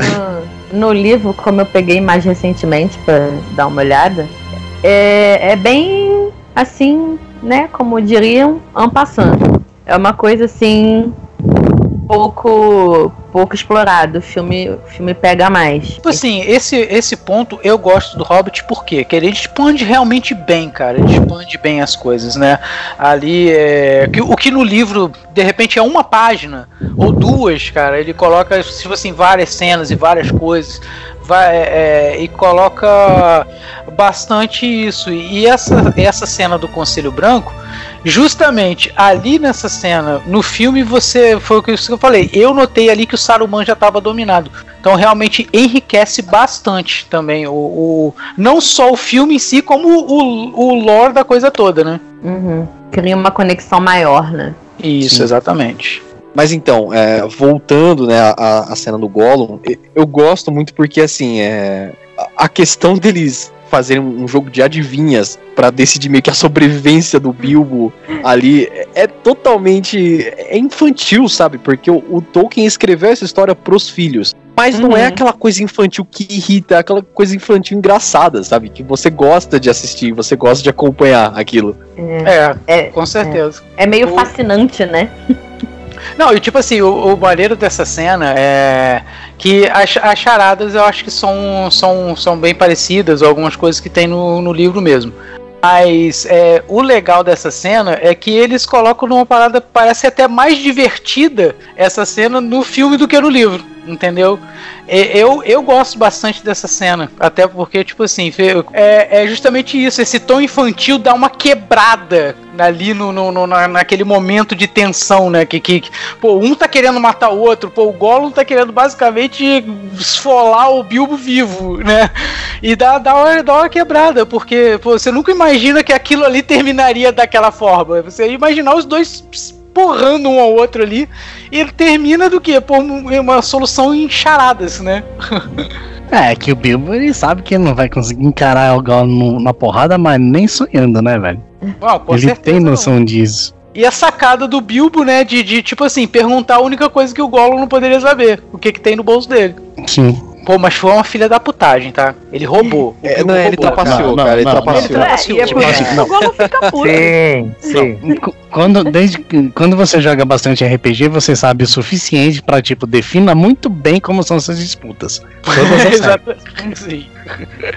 no, no livro, como eu peguei mais recentemente pra dar uma olhada, é, é bem assim, né? Como diriam, ampassando. É uma coisa assim pouco pouco explorado. O filme, o filme pega mais. Tipo assim, esse, esse ponto eu gosto do Hobbit porque que ele expande realmente bem, cara. Ele expande bem as coisas, né? Ali é. O que no livro, de repente, é uma página ou duas, cara. Ele coloca, tipo assim, várias cenas e várias coisas. Vai, é, e coloca bastante isso. E essa, essa cena do Conselho Branco, justamente ali nessa cena, no filme, você. Foi o que eu falei. Eu notei ali que o Saruman já estava dominado. Então realmente enriquece bastante também o, o- não só o filme em si, como o, o lore da coisa toda, né? Uhum. Cria uma conexão maior, né? Isso, Sim. exatamente. Mas então, é, voltando né, à, à cena do Gollum, eu gosto muito porque, assim, é, a- a questão deles fazerem um jogo de adivinhas pra decidir meio que a sobrevivência do Bilbo ali é, é totalmente é infantil, sabe? Porque o, o Tolkien escreveu essa história pros filhos. Mas não é Uhum. aquela coisa infantil que irrita, é aquela coisa infantil engraçada, sabe? Que você gosta de assistir, você gosta de acompanhar aquilo. É, É, com certeza. é meio O- fascinante, né? Não, e tipo assim, o, o maneiro dessa cena é que as, as charadas eu acho que são, são, são bem parecidas, algumas coisas que tem no, no livro mesmo. Mas é, o legal dessa cena é que eles colocam numa parada parece até mais divertida essa cena no filme do que no livro, entendeu? Eu, eu gosto bastante dessa cena, até porque, tipo assim, é, é justamente isso, esse tom infantil dá uma quebrada ali no, no, no, naquele momento de tensão, né? Que, que, pô, um tá querendo matar o outro, pô, o Gollum tá querendo basicamente esfolar o Bilbo vivo, né? E dá, dá, uma, dá uma quebrada, porque pô, você nunca imagina que aquilo ali terminaria daquela forma. Você ia imaginar os dois porrando um ao outro ali. E ele termina do que? Por uma solução em charadas, né? <laughs> É, que o Bilbo ele sabe que não vai conseguir encarar o Gollum na porrada, mas nem sonhando, né, velho? Bom, ele tem noção não. disso. E a sacada do Bilbo, né, de, de, tipo assim, perguntar a única coisa que o Gollum não poderia saber: o que que tem no bolso dele. Sim. Pô, mas foi uma filha da putagem, tá? Ele roubou. É, não, ele trapaceou, cara. Ele trapaceou. É, é por isso que o Gollum fica puto. Sim, sim. Quando, desde, quando você joga bastante RPG, você sabe o suficiente pra, tipo, defina muito bem como são essas disputas. <laughs> Exatamente. Sim.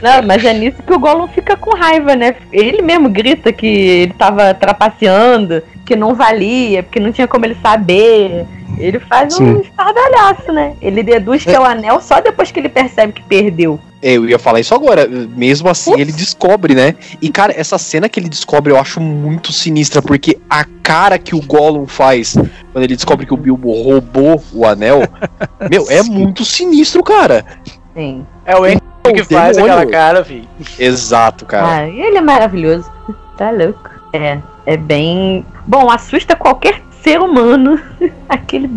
Não, mas é nisso que o Gollum fica com raiva, né? Ele mesmo grita que ele tava trapaceando, que não valia, porque não tinha como ele saber. Ele faz Sim. um estardalhaço, né? Ele deduz que é o anel só depois que ele percebe que perdeu. É, eu ia falar isso agora. Mesmo assim, Ups. ele descobre, né? E, cara, essa cena que ele descobre eu acho muito sinistra, porque a cara que o Gollum faz quando ele descobre que o Bilbo roubou o anel, <laughs> meu, é muito sinistro, cara. Sim. É o Henry que faz demônio. aquela cara, vi. Exato, cara. Ah, ele é maravilhoso. Tá louco. É, é bem. Bom, assusta qualquer ser humano, <laughs> aquele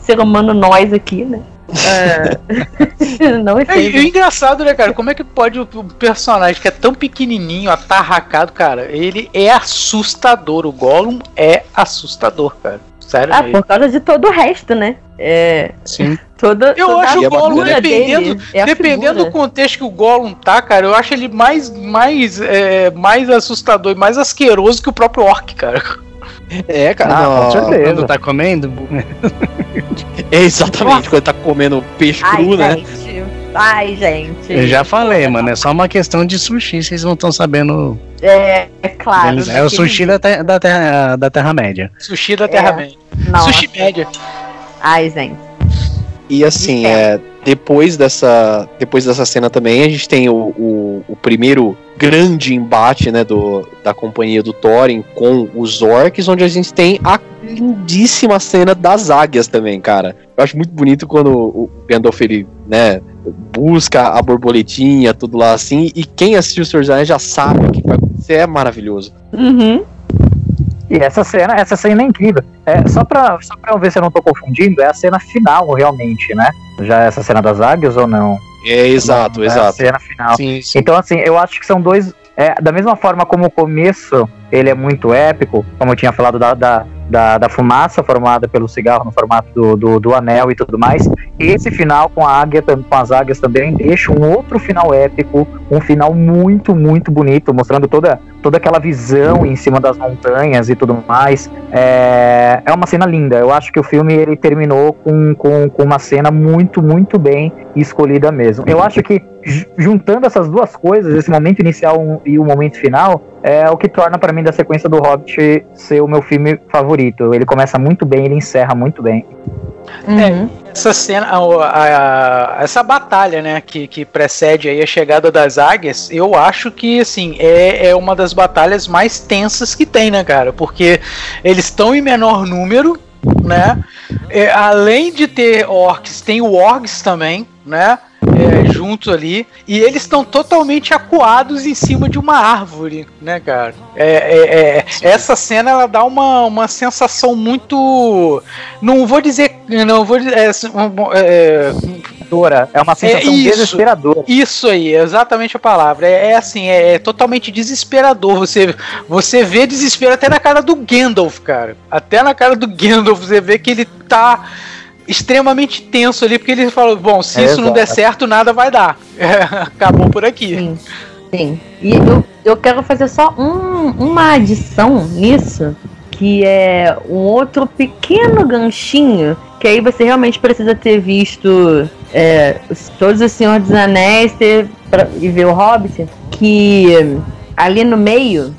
ser humano nós aqui, né? É. <laughs> não é, é, e engraçado, né, cara? Como é que pode o, o, personagem que é tão pequenininho, atarracado, cara, ele é assustador. O Gollum é assustador, cara. Sério ah, mesmo. por causa de todo o resto, né? É. Sim. Toda, eu toda acho o Gollum, dependendo, é dependendo do contexto que o Gollum tá, cara, eu acho ele mais, mais, é, mais assustador e mais asqueroso que o próprio Orc, cara. É, cara. Ah, com certeza. Quando tá comendo. é <laughs> exatamente, quando tá comendo peixe Ai, cru, né? gente. Ai, gente. Eu já falei, mano. É só uma questão de sushi, vocês não estão sabendo. É, é claro. Eles, é o sushi da, te, da, terra, da Terra-média. Sushi da Terra-média. É. Sushi média. Ai, gente. E assim, é, depois dessa depois dessa cena também, a gente tem o, o, o, primeiro grande embate né, do, da companhia do Thorin com os orcs, onde a gente tem a lindíssima cena das águias também, cara. Eu acho muito bonito quando o Gandalf, ele, né, busca a borboletinha, tudo lá assim, e quem assistiu o Senhor dos Anéis já sabe o que vai acontecer, é maravilhoso. Uhum. E essa cena, essa cena é incrível. É, só, pra, só pra eu ver se eu não tô confundindo, é a cena final, realmente, né? Já é essa cena das águias ou não? É, exato, não, exato. É a cena final. Sim, sim. Então, assim, eu acho que são dois. É, da mesma forma como o começo ele é muito épico, como eu tinha falado da, da da, da fumaça formada pelo cigarro no formato do, do, do, anel e tudo mais. Esse final com a águia, com as águias também deixa um outro final épico, um final muito, muito bonito, mostrando toda, toda aquela visão em cima das montanhas e tudo mais. É, é uma cena linda. Eu acho que o filme ele terminou com, com, com uma cena muito, muito bem escolhida mesmo. Eu acho que juntando essas duas coisas, esse momento inicial e o momento final, é o que torna para mim da sequência do Hobbit ser o meu filme favorito. Ele começa muito bem, ele encerra muito bem. Uhum. É, essa cena, a, a, a, essa batalha, né, que, que precede aí a chegada das águias, eu acho que, assim, é, é uma das batalhas mais tensas que tem, né, cara? Porque eles estão em menor número, né? É, além de ter orcs, tem wargs também, né? É, juntos ali, e eles estão totalmente acuados em cima de uma árvore, né, cara? É, é, é essa cena ela dá uma, uma sensação muito. Não vou dizer. Não vou dizer. É, é, é uma sensação isso, desesperadora. Isso aí, exatamente a palavra. É, assim, é, totalmente desesperador. Você, você vê desespero até na cara do Gandalf, cara. Até na cara do Gandalf você vê que ele tá extremamente tenso ali, porque ele falou: bom, se é isso exato. não der certo, nada vai dar. <laughs> acabou por aqui. Sim, sim. E eu, eu quero fazer só um, uma adição nisso, que é um outro pequeno ganchinho, que aí você realmente precisa ter visto é, todos os Senhor dos Anéis ter, pra, e ver o Hobbit, que ali no meio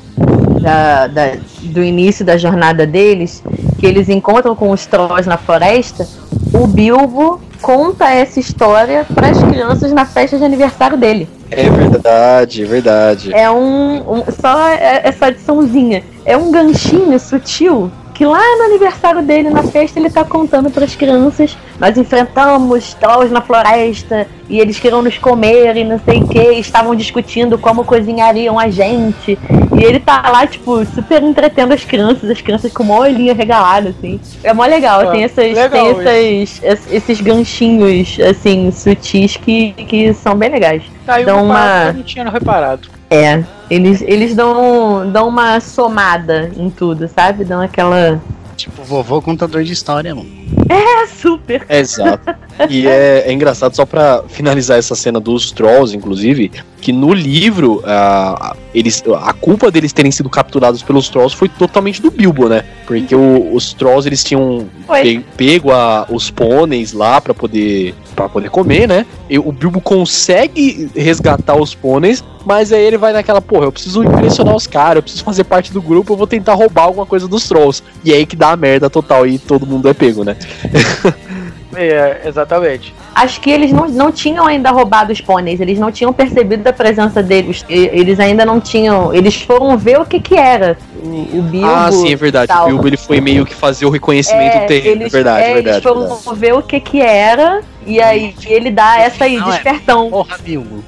da, da- do início da jornada deles, que eles encontram com os trolls na floresta, o Bilbo conta essa história para as crianças na festa de aniversário dele. É verdade, é verdade. É um, um- só é- essa adiçãozinha. É um ganchinho sutil que lá no aniversário dele, na festa, ele tá contando para as crianças. Nós enfrentamos trolls na floresta e eles queriam nos comer e não sei o que. Estavam discutindo como cozinhariam a gente. E ele tá lá, tipo, super entretendo as crianças, as crianças com uma olhinha regalada, assim. É mó legal, Ah, tem, essas, legal tem essas, es- esses ganchinhos, assim, sutis que, que são bem legais. Tá Dá uma eu não tinha reparado. É, eles, eles dão, dão uma somada em tudo, sabe? Dão aquela. Tipo, vovô contador de história, mano. É super. Exato. E é, é engraçado, só pra finalizar essa cena dos Trolls, inclusive, que no livro, a, eles, a culpa deles terem sido capturados pelos Trolls foi totalmente do Bilbo, né? Porque o- os Trolls, eles tinham pe- pego a- os pôneis lá pra poder, pra poder comer, né? E o Bilbo consegue resgatar os pôneis, mas aí ele vai naquela, porra, eu preciso impressionar os caras, eu preciso fazer parte do grupo, eu vou tentar roubar alguma coisa dos Trolls. E é aí que dá a merda total e todo mundo é pego, né? <laughs> É, exatamente. Acho que eles não, não tinham ainda roubado os pôneis, eles não tinham percebido a presença deles. E- Eles ainda não tinham. Eles foram ver o que que era. O, o Bilbo. Ah, sim, é verdade. tal. O Bilbo ele foi meio que fazer o reconhecimento É, terreno. eles, verdade, é, verdade. Eles foram verdade. ver o que que era. E aí ele dá essa aí, Não, é- despertão. Porra, Bilbo.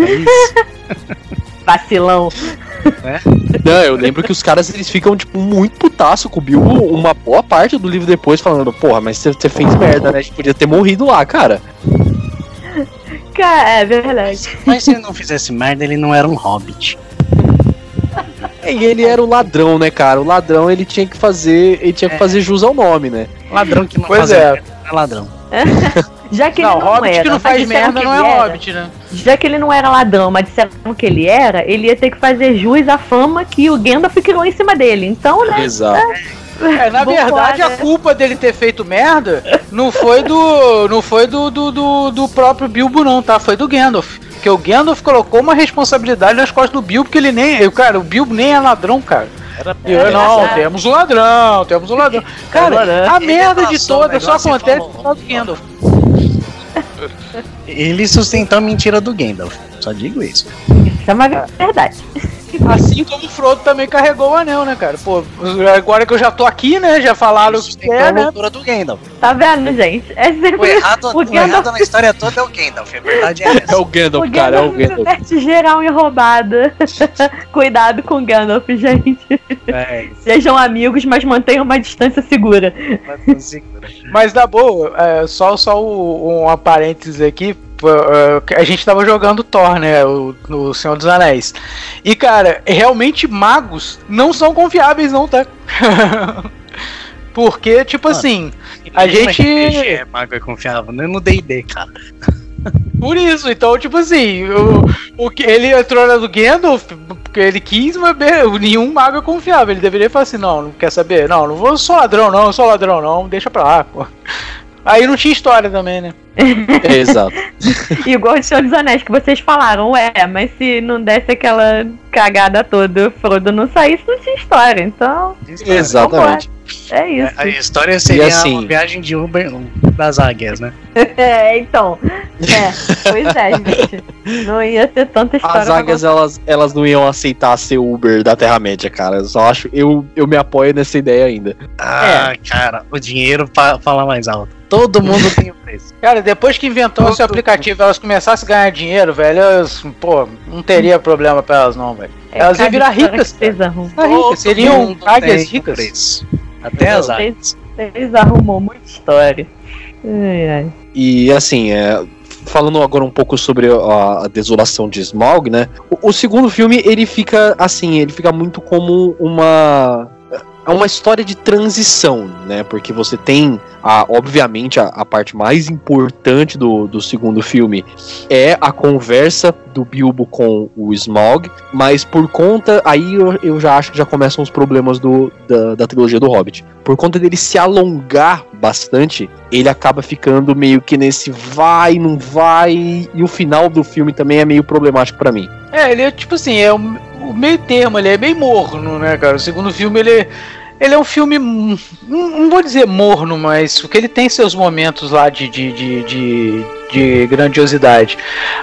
É isso. <laughs> Vacilão. Não, eu lembro que os caras eles ficam, tipo, muito putaço com o Bilbo uma boa parte do livro depois, falando, porra, mas você fez merda, né? A gente podia ter morrido lá, cara. Cara, é verdade. Mas se ele não fizesse merda, ele não era um hobbit. E ele era o ladrão, né, cara? O ladrão ele tinha que fazer. Ele tinha que É. fazer jus ao nome, né? Ladrão que não Pois faz é. merda é ladrão. <laughs> Já que não, ele não Hobbit era, que não faz merda não é era. Hobbit, né? Já que ele não era ladrão, mas disseram que ele era, ele ia ter que fazer jus à fama que o Gandalf criou em cima dele. Então, né? Exato. É, na Vambora, verdade, a né? culpa dele ter feito merda não foi do. não foi do, do, do, do próprio Bilbo, não, tá? Foi do Gandalf. Porque o Gandalf colocou uma responsabilidade nas costas do Bilbo, que ele nem. eu, Cara, o Bilbo nem é ladrão, cara. Era eu, não, verdade. temos um ladrão, temos um ladrão. <laughs> Cara, a merda de o toda só acontece por causa do Gandalf. Ele sustentou a mentira do Gandalf. Só digo isso. Isso é uma verdade. Assim como o Frodo também carregou o anel, né, cara? Pô, agora que eu já tô aqui, né? Já falaram Ele o que é, a né? loucura do Gandalf. Tá vendo, gente? É sempre O errado, o o Gandalf- errado na história toda é o Gandalf. A verdade é É essa. o Gandalf, O cara, é o Gandalf Gandalf. mete geral em roubada. <laughs> Cuidado com o Gandalf, gente. É, Sejam amigos, mas mantenham uma distância segura. mas segura. Mas na boa, é, só, só o- uma parênteses aqui. É, A gente tava jogando Thor, né? O, o Senhor dos Anéis. E, cara, realmente magos não são confiáveis, não, tá? <laughs> Porque, tipo assim, A gente- É, mago é confiável, não no DD, cara. <laughs> por isso, então, tipo assim, o, o ele entrou na do Gandalf porque ele quis, mas nenhum mago é confiável. Ele deveria falar assim: não, não quer saber? Não, não vou, sou ladrão, não, sou ladrão, não, deixa pra lá, pô. Aí não tinha história também, né? É, exato. <laughs> Igual o Senhor dos Anéis que vocês falaram, ué, mas se não desse aquela cagada toda, o Frodo não saísse, não tinha história. Então, Exatamente. é isso. A história seria assim- uma viagem de Uber das águias, né? <laughs> É, então. É, pois é, <laughs> gente. Não ia ter tanta história. As águias, elas, elas não iam aceitar ser Uber da Terra-média, cara. Eu só acho. Eu, eu me apoio nessa ideia ainda. Ah, cara, o dinheiro fala mais alto. Todo mundo tem o preço. <laughs> Cara, depois que inventou esse aplicativo, elas começassem a ganhar dinheiro, velho, elas, pô, não teria problema pra elas, não, velho. É, elas iam virar ricas, que Vocês arrumam. Rica, Todo seriam águias o ricas. preço. Até as águias. Vocês arrumam muita história. Ai, ai. E assim, é, falando agora um pouco sobre a, a desolação de Smaug, né? O, o segundo filme ele fica assim, ele fica muito como uma é uma história de transição, né? Porque você tem, a, obviamente, a, a parte mais importante do, do segundo filme é a conversa do Bilbo com o Smaug, mas por conta, aí eu, eu já acho que já começam os problemas do, da, da trilogia do Hobbit. Por conta dele se alongar bastante, ele acaba ficando meio que nesse vai, não vai, e o final do filme também é meio problemático pra mim. É, ele é tipo assim, é o, o meio termo, ele é bem morno, né, cara? O segundo filme, ele, ele é um filme, hum, não vou dizer morno, mas o que ele tem seus momentos lá de, de, de, de, de grandiosidade.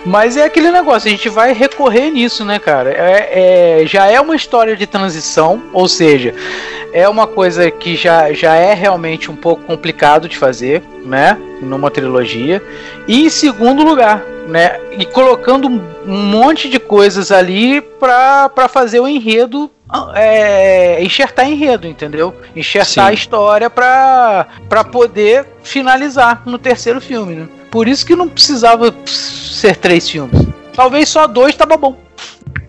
Mas é aquele negócio, a gente vai recorrer nisso, né, cara? É, é, já é uma história de transição, ou seja, é uma coisa que já, já é realmente um pouco complicado de fazer, né? Numa trilogia. E em segundo lugar, né? E colocando um monte de coisas ali para fazer o enredo é, enxertar enredo, entendeu? Enxertar Sim. a história para poder finalizar no terceiro filme, né? Por isso que não precisava ser três filmes. Talvez só dois tava bom.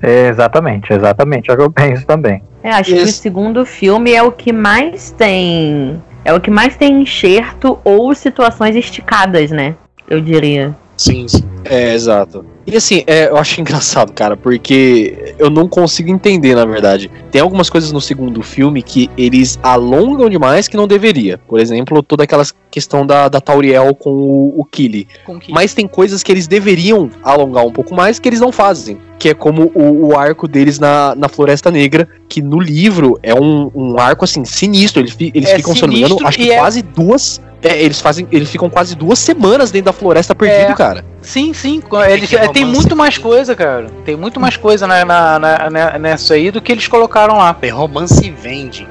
Exatamente, exatamente. É o que eu penso também. É, acho que o segundo filme é o que mais tem. É o que mais tem enxerto ou situações esticadas, né? Eu diria. Sim, sim. É, exato. E assim, é, eu acho <laughs> engraçado, cara, porque eu não consigo entender, na verdade. Tem algumas coisas no segundo filme que eles alongam demais que não deveria. Por exemplo, toda aquela questão da, da Tauriel com o, o Killy. Mas tem coisas que eles deveriam alongar um pouco mais que eles não fazem. Que é como o, o arco deles na, na Floresta Negra, que no livro é um, um arco assim sinistro. Eles, eles é ficam, se não me engano, acho que é... quase duas é, eles fazem. Eles ficam quase duas semanas dentro da floresta perdido, é. cara. Sim, sim. Eles, tem, tem muito mais coisa, cara. Tem muito mais coisa na, na, na, nessa aí do que eles colocaram lá. Tem romance vende.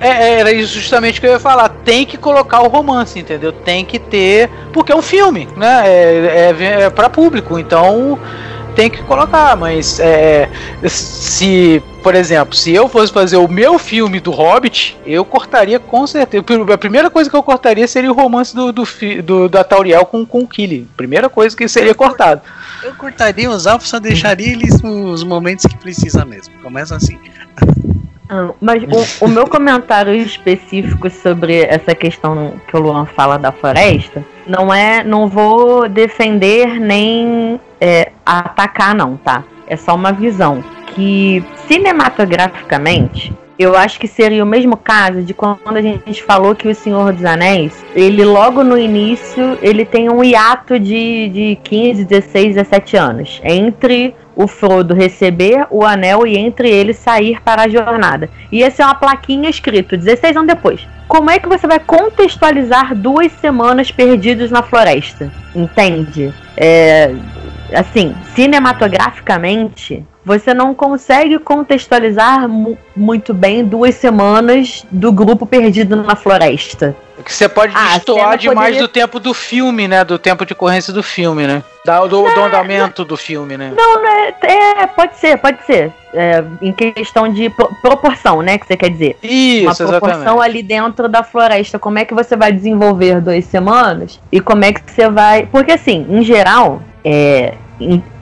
É, é, era justamente o que eu ia falar. Tem que colocar o romance, entendeu? Tem que ter. Porque é um filme, né? É, é, é para público. Então tem que colocar, mas é, se, por exemplo, se eu fosse fazer o meu filme do Hobbit, eu cortaria com certeza. A primeira coisa que eu cortaria seria o romance do, do, do da Tauriel com, com o Killy. Primeira coisa que seria cortado. Eu cortaria os alvos, só deixaria eles nos momentos que precisa mesmo. Começa assim. Ah, mas o, o, meu comentário específico sobre essa questão que o Luan fala da floresta não é. Não vou defender nem é, atacar, não, tá? É só uma visão. Que cinematograficamente eu acho que seria o mesmo caso de quando a gente falou que o Senhor dos Anéis, ele logo no início, ele tem um hiato de, de 15, 16, 17 anos entre o Frodo receber o anel e entre eles sair para a jornada. E essa é uma plaquinha escrito 16 anos depois. Como é que você vai contextualizar duas semanas perdidos na floresta? Entende? É, assim, cinematograficamente, você não consegue contextualizar mu muito bem duas semanas do grupo perdido na floresta. Que você pode ah, destoar demais poderia... do tempo do filme, né? Do tempo de corrência do filme, né? Da, do, não, do andamento não, do filme, né? Não, não é, é, pode ser, pode ser. É, em questão de pro, proporção, né? Que você quer dizer. Isso, Uma proporção exatamente. ali dentro da floresta. Como é que você vai desenvolver duas semanas? E como é que você vai. Porque assim, em geral, é,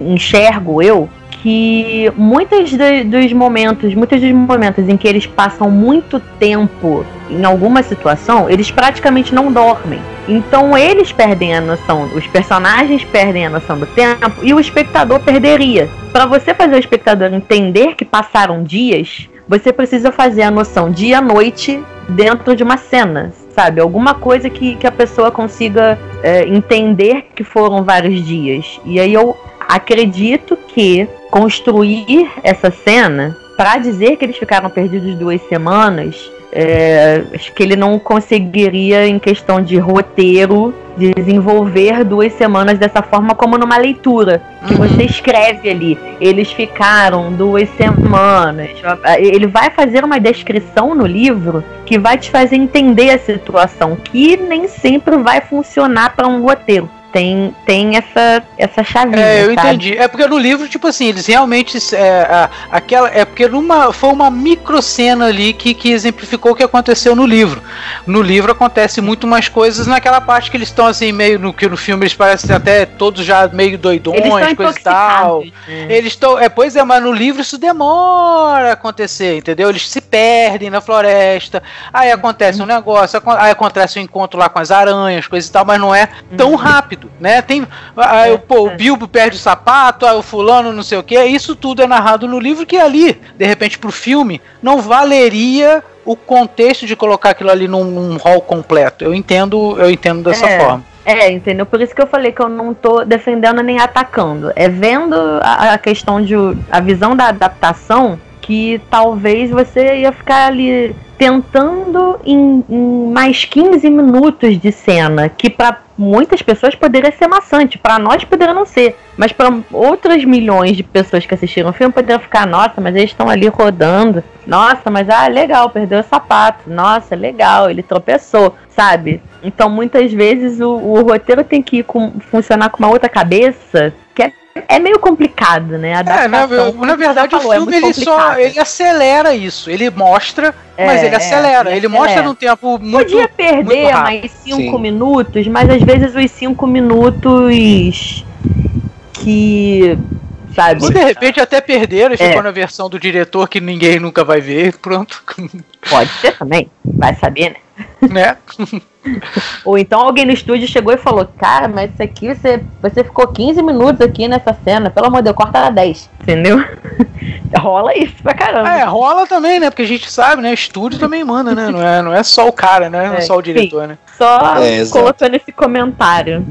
enxergo eu que muitos dos momentos, muitos dos momentos em que eles passam muito tempo em alguma situação, eles praticamente não dormem. Então eles perdem a noção, os personagens perdem a noção do tempo e o espectador perderia. Para você fazer o espectador entender que passaram dias, você precisa fazer a noção dia-noite dentro de uma cena, sabe? Alguma coisa que, que a pessoa consiga é, entender que foram vários dias. E aí eu acredito que construir essa cena para dizer que eles ficaram perdidos duas semanas, é, acho que ele não conseguiria, em questão de roteiro, desenvolver duas semanas dessa forma como numa leitura que uhum. você escreve ali. Eles ficaram duas semanas. Ele vai fazer uma descrição no livro que vai te fazer entender a situação, que nem sempre vai funcionar para um roteiro tem, tem essa, essa chavinha. É, eu sabe? entendi. É porque no livro, tipo assim, eles realmente. É, a, aquela, é porque numa, foi uma micro cena ali que, que exemplificou o que aconteceu no livro. No livro acontece muito mais coisas naquela parte que eles estão assim, meio no que no filme eles parecem até todos já meio doidões, coisa e tal. Né? Eles estão. É, pois é, mas no livro isso demora a acontecer, entendeu? Eles se perdem na floresta, aí acontece um negócio, aí acontece um encontro lá com as aranhas, coisa e tal, mas não é tão uhum. rápido né? Tem, aí, é, pô, é. o Bilbo perde o sapato, aí o fulano não sei o que, isso tudo é narrado no livro que ali, de repente, pro filme, não valeria o contexto de colocar aquilo ali num, num hall completo. Eu entendo, eu entendo dessa é, forma. É, entendeu? Por isso que eu falei que eu não tô defendendo nem atacando. É vendo a, a questão de a visão da adaptação que talvez você ia ficar ali tentando em, em mais 15 minutos de cena, que para muitas pessoas poderia ser maçante, para nós poderia não ser, mas para outras milhões de pessoas que assistiram o filme poderiam ficar, nossa, mas eles estão ali rodando, nossa, mas ah, legal, perdeu o sapato, nossa, legal, ele tropeçou, sabe? Então muitas vezes o, o roteiro tem que com, funcionar com uma outra cabeça, é meio complicado, né? A é, na, na verdade falou, o é filme é ele só ele acelera isso. Ele mostra, é, mas ele é, acelera. ele, ele mostra num tempo muito Podia perder muito mais cinco minutos, mas às vezes os cinco minutos que sabe? Ou de repente até perderam e ficou é. na versão do diretor que ninguém nunca vai ver, pronto. Pode ser também, vai saber, né? Né? <laughs> Ou então alguém no estúdio chegou e falou: Cara, mas isso aqui você, você ficou 15 minutos aqui nessa cena, pelo amor de Deus, corta a 10. Entendeu? <laughs> rola isso pra caramba. É, rola também, né? Porque a gente sabe, né? O estúdio também manda, né? Não é, não é só o cara, né? Não é, só o diretor, sim. né? Só é, colocando esse comentário.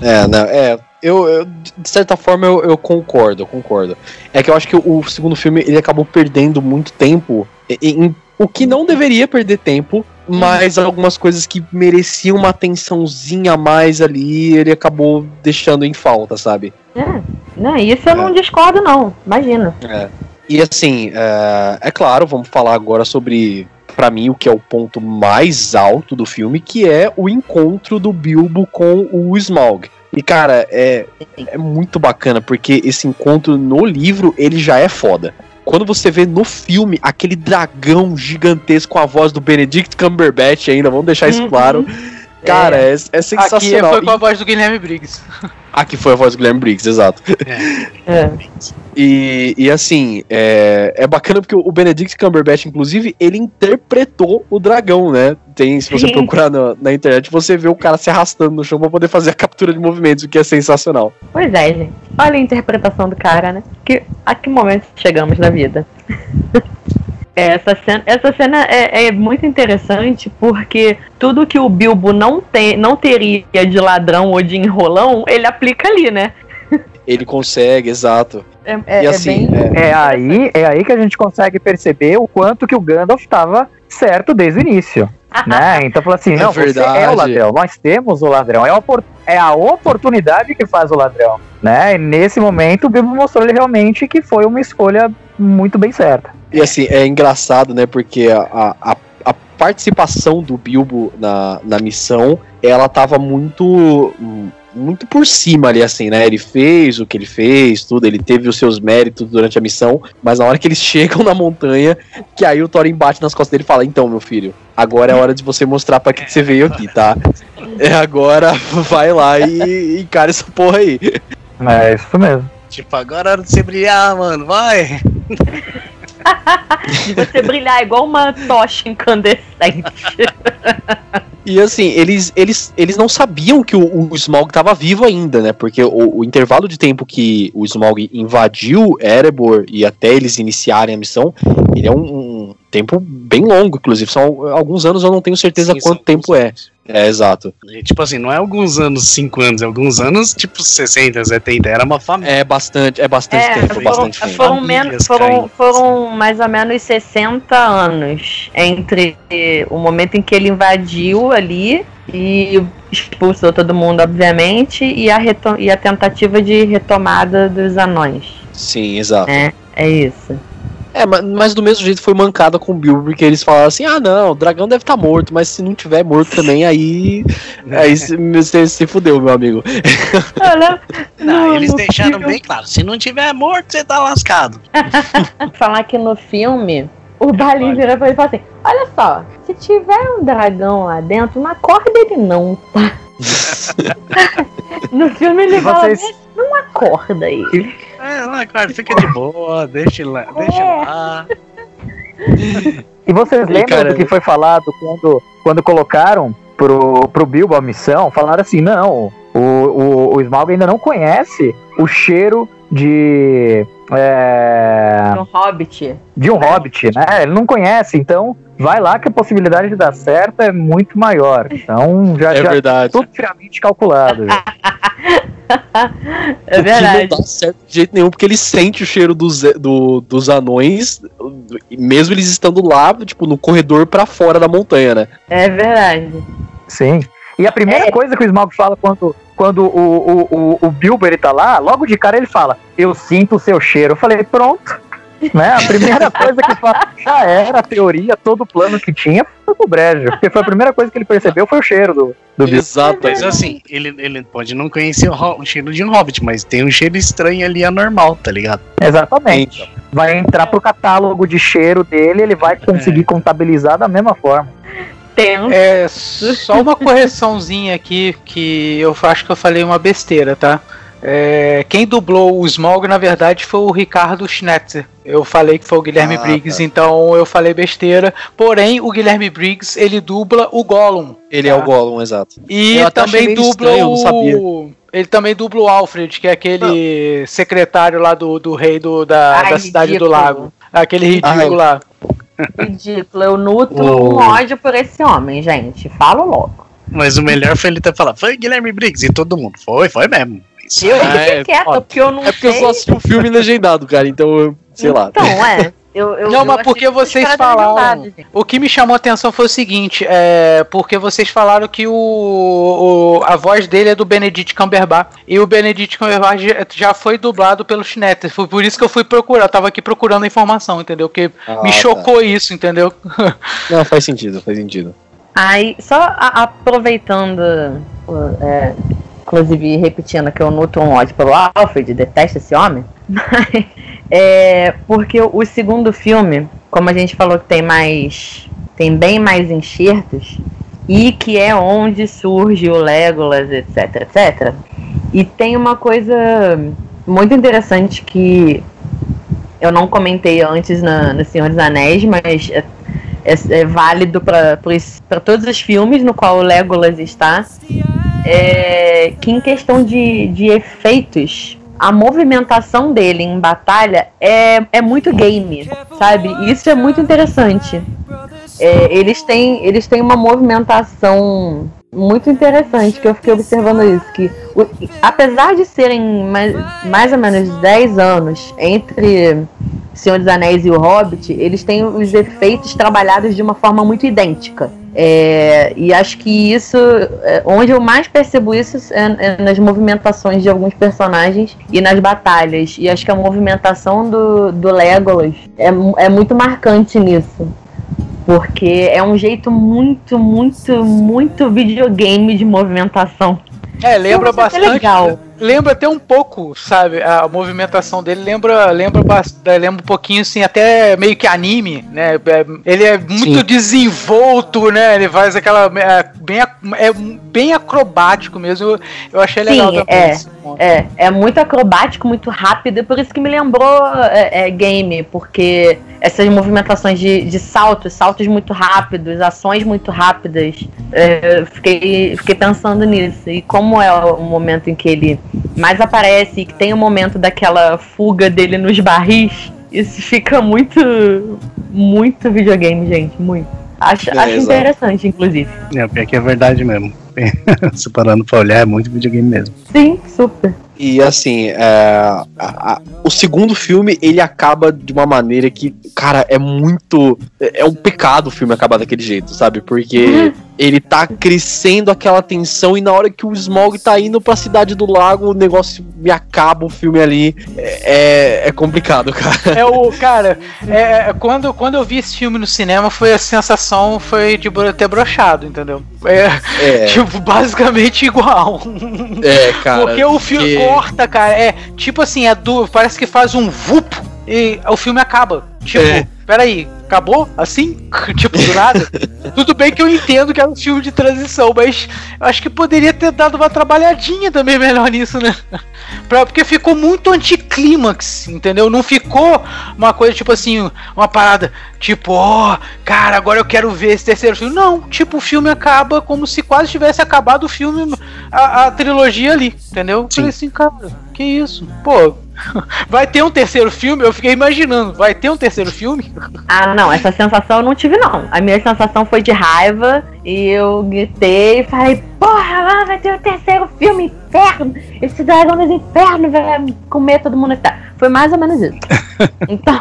É, não, é. Eu, eu, de certa forma, eu, eu, concordo, eu concordo. É que eu acho que o segundo filme ele acabou perdendo muito tempo em, em o que não deveria perder tempo, mas algumas coisas que mereciam uma atençãozinha a mais ali, ele acabou deixando em falta, sabe? É, não, isso eu é. não discordo, não, imagina. É. E assim, é, é claro, vamos falar agora sobre para mim o que é o ponto mais alto do filme, que é o encontro do Bilbo com o Smaug. E cara, é, é muito bacana porque esse encontro no livro ele já é foda. Quando você vê no filme aquele dragão gigantesco com a voz do Benedict Cumberbatch ainda, vamos deixar isso uhum. claro. Cara, é, é, é sensacional. Aqui foi com a voz do Guilherme Briggs. Aqui foi a voz do Guilherme Briggs, exato. É. é. E, e assim, é, é bacana porque o Benedict Cumberbatch, inclusive, ele interpretou o dragão, né? Tem, se você procurar na, na, internet, você vê o cara se arrastando no chão pra poder fazer a captura de movimentos, o que é sensacional. Pois é, gente. Olha a interpretação do cara, né? Que, a que momento chegamos na vida? <laughs> Essa cena, essa cena é, é, muito interessante porque tudo que o Bilbo não, tem, não teria de ladrão ou de enrolão, ele aplica ali, né? <laughs> Ele consegue, exato. É, é, e é assim, é, é, aí, é aí que a gente consegue perceber o quanto que o Gandalf estava certo desde o início. Né? Então falou assim, <laughs> é não, verdade. você é o ladrão, nós temos o ladrão, é, é a oportunidade que faz o ladrão. Né? E nesse momento o Bilbo mostrou ele realmente que foi uma escolha muito bem certa. E assim, é engraçado, né? Porque a, a, a participação do Bilbo na, na missão, ela tava muito muito por cima ali, assim, né? Ele fez o que ele fez, tudo, ele teve os seus méritos durante a missão, mas na hora que eles <laughs> chegam na montanha, que aí o Thorin bate nas costas dele e fala: Então, meu filho, agora é hora de você mostrar para que, que você veio aqui, tá? É agora, <laughs> vai lá e encara essa porra aí. É isso mesmo. Tipo, agora é hora de você brilhar, mano, vai! <laughs> <laughs> de você brilhar igual uma tocha incandescente. <laughs> E assim, eles, eles, eles não sabiam que o, o Smaug estava vivo ainda, né? Porque o, o, intervalo de tempo que o Smaug invadiu Erebor e até eles iniciarem a missão, ele é um, um tempo bem longo, inclusive. São alguns anos, eu não tenho certeza Sim, quanto tempo é. É, exato. E, tipo assim, não é alguns anos, cinco anos, é alguns anos, tipo 60, 70, era uma família. É bastante, é bastante é, tempo, foram, bastante tempo. Foram, menos, foram, foram mais ou menos 60 anos entre o momento em que ele invadiu ali e expulsou todo mundo, obviamente, e a, e a tentativa de retomada dos anões. Sim, exato. É, é isso. É, mas, mas, do mesmo jeito foi mancada com o Bilbo, porque eles falaram assim: ah, não, o dragão deve estar tá morto, mas se não tiver morto também, aí. aí você se fudeu, meu amigo. Olha, não, não, eles deixaram filme... bem claro: se não tiver morto, você tá lascado. <laughs> Falar que no filme, o Balin vira pra ele e fala assim: olha só, se tiver um dragão lá dentro, não acorda ele não, tá? <laughs> no filme ele Vocês... fala: não acorda ele. É, lá, claro, fica de boa, deixa lá. Deixa é. lá. <laughs> E vocês lembram cara... do que foi falado quando, quando colocaram pro, pro Bilbo a missão? Falaram assim: não, o, o, o Smaug ainda não conhece o cheiro de É, No Hobbit. de um hobbit, né? Ele não conhece, então vai lá que a possibilidade de dar certo é muito maior. Então já, É já verdade. tudo friamente calculado. É verdade. Não dá certo de jeito nenhum, porque ele sente o cheiro dos, do- dos anões, mesmo eles estando lá, tipo, no corredor pra fora da montanha, né? É verdade. Sim. E a primeira É. coisa que o Smaug fala quando, quando o, o, o, o Bilbo ele tá lá, logo de cara ele fala: Eu sinto o seu cheiro. Eu falei, pronto. Né? A primeira <laughs> coisa que fala, já era a teoria, todo o plano que tinha foi pro brejo. Porque foi a primeira coisa que ele percebeu foi o cheiro do, do Bilbo. Exato. Mas assim, ele, ele pode não conhecer o, o cheiro de um hobbit, mas tem um cheiro estranho ali anormal, tá ligado? Exatamente. Vai entrar pro catálogo de cheiro dele, ele vai conseguir contabilizar da mesma forma. Tenso. É, só uma correçãozinha aqui, que eu acho que eu falei uma besteira, tá? É, quem dublou o Smog, na verdade, foi o Ricardo Schnetzer. Eu falei que foi o Guilherme Ah, Briggs, tá. então eu falei besteira. Porém, o Guilherme Briggs, ele dubla o Gollum. Ele é o Gollum, exato. E Eu também dubla estranho, não o... Ele também dubla o Alfred, que é aquele secretário lá do, do rei do, da, Ai, da cidade ridículo. do lago. Aquele ridículo lá. Ridículo. Eu nutro O- um ódio por esse homem, gente. Falo logo. Mas o melhor foi ele ter falado, foi Guilherme Briggs, e todo mundo, foi, foi mesmo. Isso Eu Ah, fiquei é, quieta, ó, porque eu não É porque eu sei. só assisti um filme legendado, cara, então eu, sei lá. Então, é. Eu, eu, Não, eu mas porque vocês falaram-. O que me chamou a atenção foi o seguinte, é porque vocês falaram que o, o- a voz dele é do Benedict Cumberbatch e o Benedict Cumberbatch já- foi dublado pelo Schnetter. Foi por isso que eu fui procurar, eu tava aqui procurando a informação, entendeu? Porque Ah, me tá. chocou isso, entendeu? <laughs> Não, faz sentido, faz sentido. Aí, só a- aproveitando, é, inclusive repetindo que eu nutro um ódio pelo Alfred, detesto esse homem, <laughs> mas, é, porque o segundo filme, como a gente falou que tem mais, tem bem mais enxertos, e que é onde surge o Legolas, etc, etc, e tem uma coisa muito interessante que eu não comentei antes na, no Senhor dos Anéis, mas é, é- é válido para todos os filmes no qual o Legolas está. É, que em questão de, de efeitos, a movimentação dele em batalha é, é muito game, sabe? Isso é muito interessante. É, eles, têm, eles têm uma movimentação muito interessante, que eu fiquei observando isso. Que o- apesar de serem mais, mais ou menos 10 anos entre Senhor dos Anéis e o Hobbit, eles têm os efeitos trabalhados de uma forma muito idêntica. É, e acho que isso, é, onde eu mais percebo isso é, é nas movimentações de alguns personagens e nas batalhas. E acho que a movimentação do, do Legolas é, é muito marcante nisso. Porque é um jeito muito, muito, muito videogame de movimentação. É, lembra isso é bastante. legal. Lembra até um pouco, sabe? A movimentação dele lembra, lembra, lembra um pouquinho assim, até meio que anime, né? É, Ele é muito Sim. desenvolto, né? Ele faz aquela. É bem, é bem acrobático mesmo. Eu, eu achei Sim, legal também. é. É, é muito acrobático, muito rápido, e por isso que me lembrou é, é, game, porque essas movimentações de, de saltos, saltos muito rápidos, ações muito rápidas, é, fiquei, fiquei pensando nisso. E como é o momento em que ele mais aparece, que tem o momento daquela fuga dele nos barris, isso fica muito, muito videogame, gente, muito. Acho, É, acho interessante, inclusive. É, pior que é verdade mesmo. <laughs> Separando pra olhar, é muito videogame mesmo. Sim, super. E assim, é, a- a- o segundo filme ele acaba de uma maneira que, cara, é muito. É é um pecado o filme acabar daquele jeito, sabe? Porque ele tá crescendo aquela tensão e na hora que o Smog tá indo pra cidade do lago, o negócio me acaba o filme ali. É, é- é complicado, cara. É o, cara, é, é, quando, quando eu vi esse filme no cinema, foi a sensação foi de ter brochado, entendeu? É, É, <laughs> tipo, basicamente igual. é cara. Porque o filme porque- corta, cara, é tipo assim, é do, parece que faz um vup e o filme acaba. Tipo, É. peraí, acabou? Assim? <laughs> tipo, do nada? Tudo bem que eu entendo que é um filme de transição, mas eu acho que poderia ter dado uma trabalhadinha também melhor nisso, né? <laughs> Pra, porque ficou muito anticlímax, entendeu? Não ficou uma coisa tipo assim, uma parada tipo, ó, cara, agora eu quero ver esse terceiro filme. Não, tipo, o filme acaba como se quase tivesse acabado o filme, a, a trilogia ali, entendeu? Sim. Falei assim, cara, que isso? Pô, <laughs> Vai ter um terceiro filme? Eu fiquei imaginando, vai ter um terceiro filme? Ah, não, essa sensação eu não tive, não. A minha sensação foi de raiva e eu gritei e falei: Porra, lá vai ter um terceiro filme, inferno! Esse dragão dos infernos vai comer todo mundo. Foi mais ou menos isso. <laughs> Então,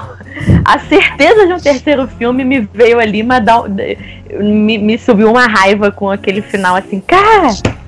a certeza de um terceiro filme me veio ali, mas dá, me, me subiu uma raiva com aquele final assim, cara!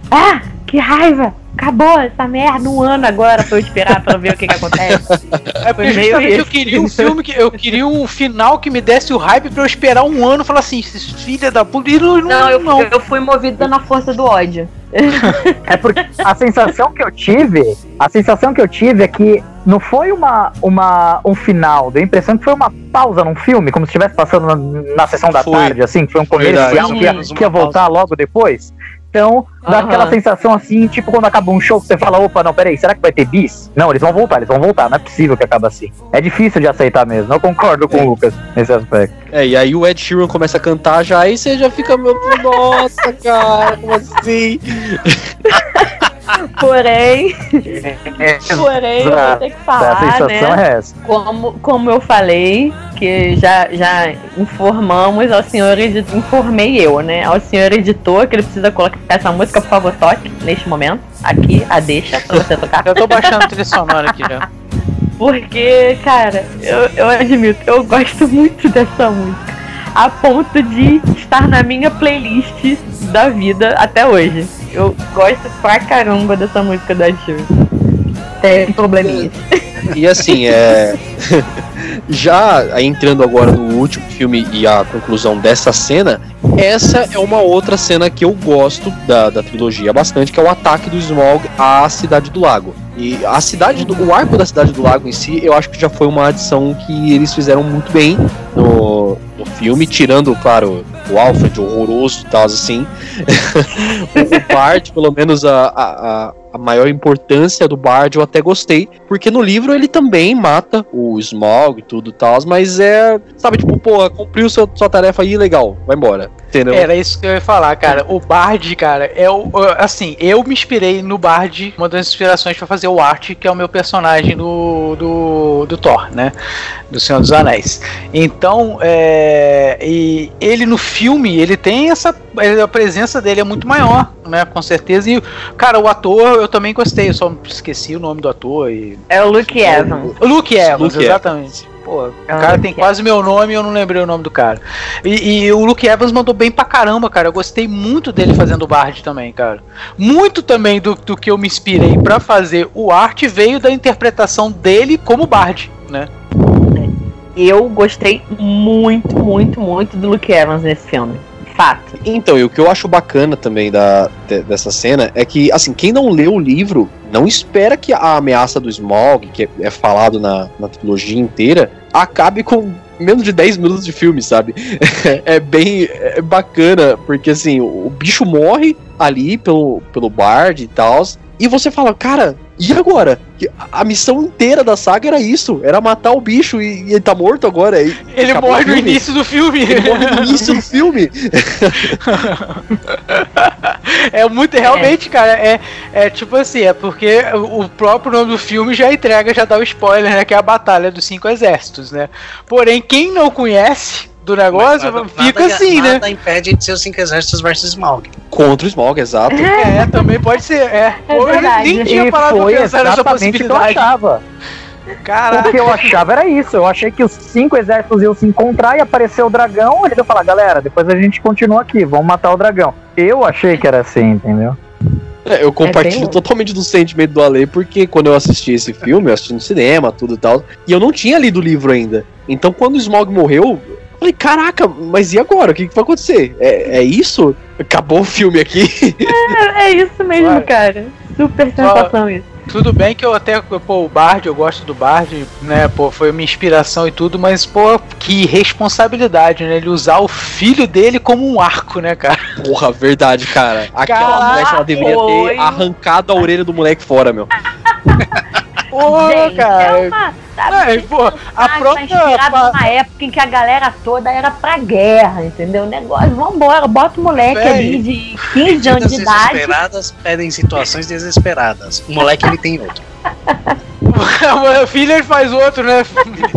Ah, que raiva! Acabou essa merda, um ano agora pra eu esperar pra ver o que que acontece. É, Foi meio isso. eu queria um filme que eu queria um final que me desse o hype pra eu esperar um ano e falar assim, filha da puta, não, não, eu, não. eu fui movida na força do ódio. <laughs> É porque a sensação que eu tive, a sensação que eu tive é que não foi uma, uma um final, deu a impressão que foi uma pausa num filme, como se estivesse passando na, na sessão da foi. tarde, assim, que foi um comercial que ia, que ia voltar logo depois. Então, dá uhum. aquela sensação assim, tipo quando acaba um show você fala, opa, não, peraí, será que vai ter bis? Não, eles vão voltar, eles vão voltar, não é possível que acabe assim. É difícil de aceitar mesmo, eu concordo com é. o Lucas nesse aspecto. É, e aí o Ed Sheeran começa a cantar já, e você já fica, meu, nossa, cara, como assim? <laughs> Porém, <laughs> porém, eu vou ter que falar, a sensação né? É essa. Como, como eu falei, que já, já informamos ao senhor editor, informei eu, né? Ao senhor editor que ele precisa colocar essa música, por favor, toque neste momento. Aqui, a deixa pra você tocar. Eu tô baixando trilha sonora aqui já. <laughs> Porque, cara, eu, eu admito, eu gosto muito dessa música. A ponto de estar na minha playlist da vida até hoje. Eu gosto pra caramba dessa música da Ed Tem probleminha. E assim, é. <laughs> Já entrando agora no último filme e a conclusão dessa cena, essa é uma outra cena que eu gosto da, da trilogia bastante, que é o ataque do Smog à Cidade do Lago. E a cidade do, o arco da Cidade do Lago em si, eu acho que já foi uma adição que eles fizeram muito bem no, no filme, tirando, claro, o Alfred horroroso e tal, assim. <laughs> o Bart, pelo menos a, a, a maior importância do Bard eu até gostei, porque no livro ele também mata o Smog e tudo tal, mas é, sabe, tipo, pô, cumpriu sua, sua tarefa aí, legal, vai embora. Entendeu? Era isso que eu ia falar, cara. O Bard, cara, é o. Assim, eu me inspirei no Bard, uma das inspirações para fazer o Art, que é o meu personagem do, do, do Thor, né? Do Senhor dos Anéis. Então, é, e ele no filme, ele tem essa. A presença dele é muito maior, né? Com certeza. E, cara, o ator eu também gostei, eu só esqueci o nome do ator. E... É o Luke Evans. O Luke Evans, Luke exatamente. Evans. Pô, o é cara tem quase meu nome e eu não lembrei o nome do cara. E, e, o Luke Evans mandou bem pra caramba, cara. Eu gostei muito dele fazendo o Bard também, cara. Muito também do, do que eu me inspirei para fazer o arte veio da interpretação dele como Bard, né? Eu gostei muito, muito, muito do Luke Evans nesse filme fato. Então, e o que eu acho bacana também da, de, dessa cena é que, assim, quem não leu o livro não espera que a ameaça do Smog, que é, é falado na, na trilogia inteira, acabe com menos de 10 minutos de filme, sabe? <laughs> é bem é bacana, porque assim, o bicho morre ali pelo, pelo Bard e tal, e você fala, cara, e agora? A missão inteira da saga era isso, era matar o bicho e, e ele tá morto agora. ele morre no início do filme. Ele morre no início do filme. <laughs> é muito, realmente, é. cara, é, é tipo assim, é porque o próprio nome do filme já entrega, já dá o spoiler, né? Que é a Batalha dos Cinco Exércitos, né? Porém, quem não conhece do negócio, nada, fica nada, assim, nada né? Nada impede de ser os cinco exércitos versus Smaug. Contra o Smaug, exato. É, também pode ser. É, é verdade. nem tinha parado pra pensar nessa possibilidade. Que eu achava. Caraca. O que eu achava era isso. Eu achei que os cinco exércitos iam se encontrar e aparecer o dragão. Ele ia falar, galera, depois a gente continua aqui, vamos matar o dragão. Eu achei que era assim, entendeu? É, eu compartilho é totalmente do sentimento do Ale, porque quando eu assisti esse filme, eu assisti no cinema, tudo e tal, e eu não tinha lido o livro ainda. Então, quando o Smog morreu, Falei, caraca, mas e agora? O que, que vai acontecer? É, é isso? Acabou o filme aqui? É, é isso mesmo, Ué. cara. Super sensação isso. Tudo bem que eu até, pô, o Bard, eu gosto do Bard, né, pô, foi uma inspiração e tudo, mas, pô, que responsabilidade, né, ele usar o filho dele como um arco, né, cara? Porra, verdade, cara. Aquela Caraca, mulher, ela deveria ter arrancado a orelha do moleque fora, meu. <laughs> Porra, Gente, cara. É uma sabe? É, pô, a própria. inspirado pa- numa época em que a galera toda era pra guerra, entendeu? O negócio, vambora, bota o moleque ali de 15 anos de idade. desesperadas pedem situações desesperadas. O moleque ele tem outro. <laughs> o filho ele faz outro, né?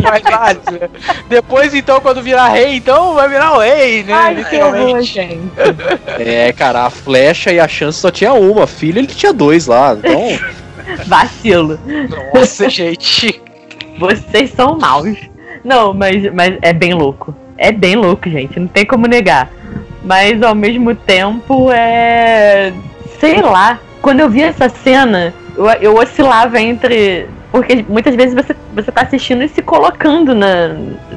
Mais vários, né? Depois, então, quando virar rei, então vai virar o rei, né? Ai, que horror, Literalmente. gente. É, cara, a flecha e a chance só tinha uma. Filho, ele tinha dois lá. Então, <laughs> <laughs> Vacilo. Nossa, gente. Vocês são maus. Não, mas, mas é bem louco. É bem louco, gente. Não tem como negar. Mas ao mesmo tempo é. Sei lá. Quando eu vi essa cena, eu, eu oscilava entre. Porque muitas vezes você, você tá assistindo e se colocando na.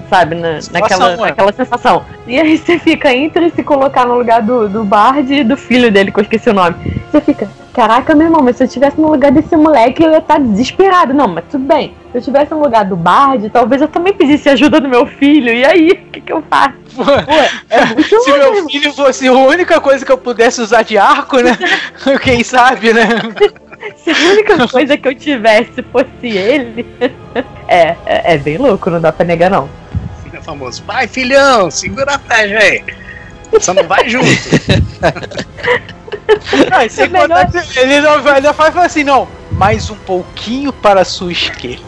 Sabe, na, Situação, naquela, é. naquela sensação. E aí você fica entre se colocar no lugar do, do Bard e do filho dele, que eu esqueci o nome. Você fica, caraca, meu irmão, mas se eu estivesse no lugar desse moleque, eu ia estar desesperado. Não, mas tudo bem. Se eu estivesse no lugar do Bard, talvez eu também pedisse ajuda do meu filho. E aí, o que, que eu faço? É <laughs> muito Se meu filho fosse a única coisa que eu pudesse usar de arco, né? <laughs> Quem sabe, né? <laughs> Se a única <laughs> coisa que eu tivesse fosse ele. <laughs> É, é, é bem louco, não dá pra negar, não. É famoso. Vai, filhão, segura a flecha aí. Só não vai junto. <laughs> Não, e sem É melhor- contar que ele não vai, ainda faz fala assim, não, mais um pouquinho para a sua esquerda.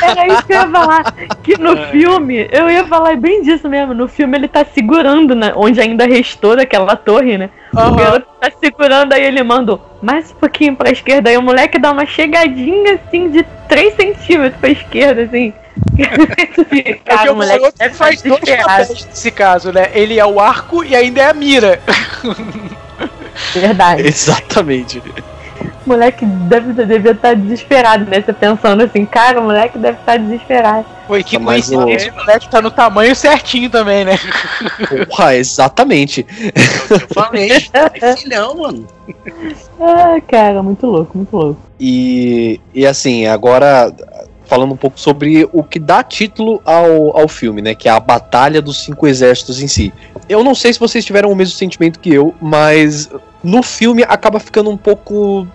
Era isso que eu ia falar. Que no filme, eu ia falar bem disso mesmo. No filme ele tá segurando, né? Onde ainda restou daquela torre, né? O Aham. garoto tá segurando, aí ele manda mais um pouquinho pra esquerda. Aí o moleque dá uma chegadinha assim de 3 centímetros pra esquerda, assim. <laughs> Cara, o o moleque garoto deve faz dois papéis nesse caso, né? Ele é o arco e ainda é a mira. Verdade. <laughs> exatamente. O moleque deve, devia estar desesperado, né? Você pensando assim, cara, o moleque deve estar desesperado. Foi que o- coincidência, o moleque tá no tamanho certinho também, né? Porra, exatamente. Eu, eu falei. É filhão, mano. Ah, cara, muito louco, muito louco. E, e assim, agora falando um pouco sobre o que dá título ao, ao filme, né? Que é a Batalha dos Cinco Exércitos em si. Eu não sei se vocês tiveram o mesmo sentimento que eu, mas no filme acaba ficando um pouco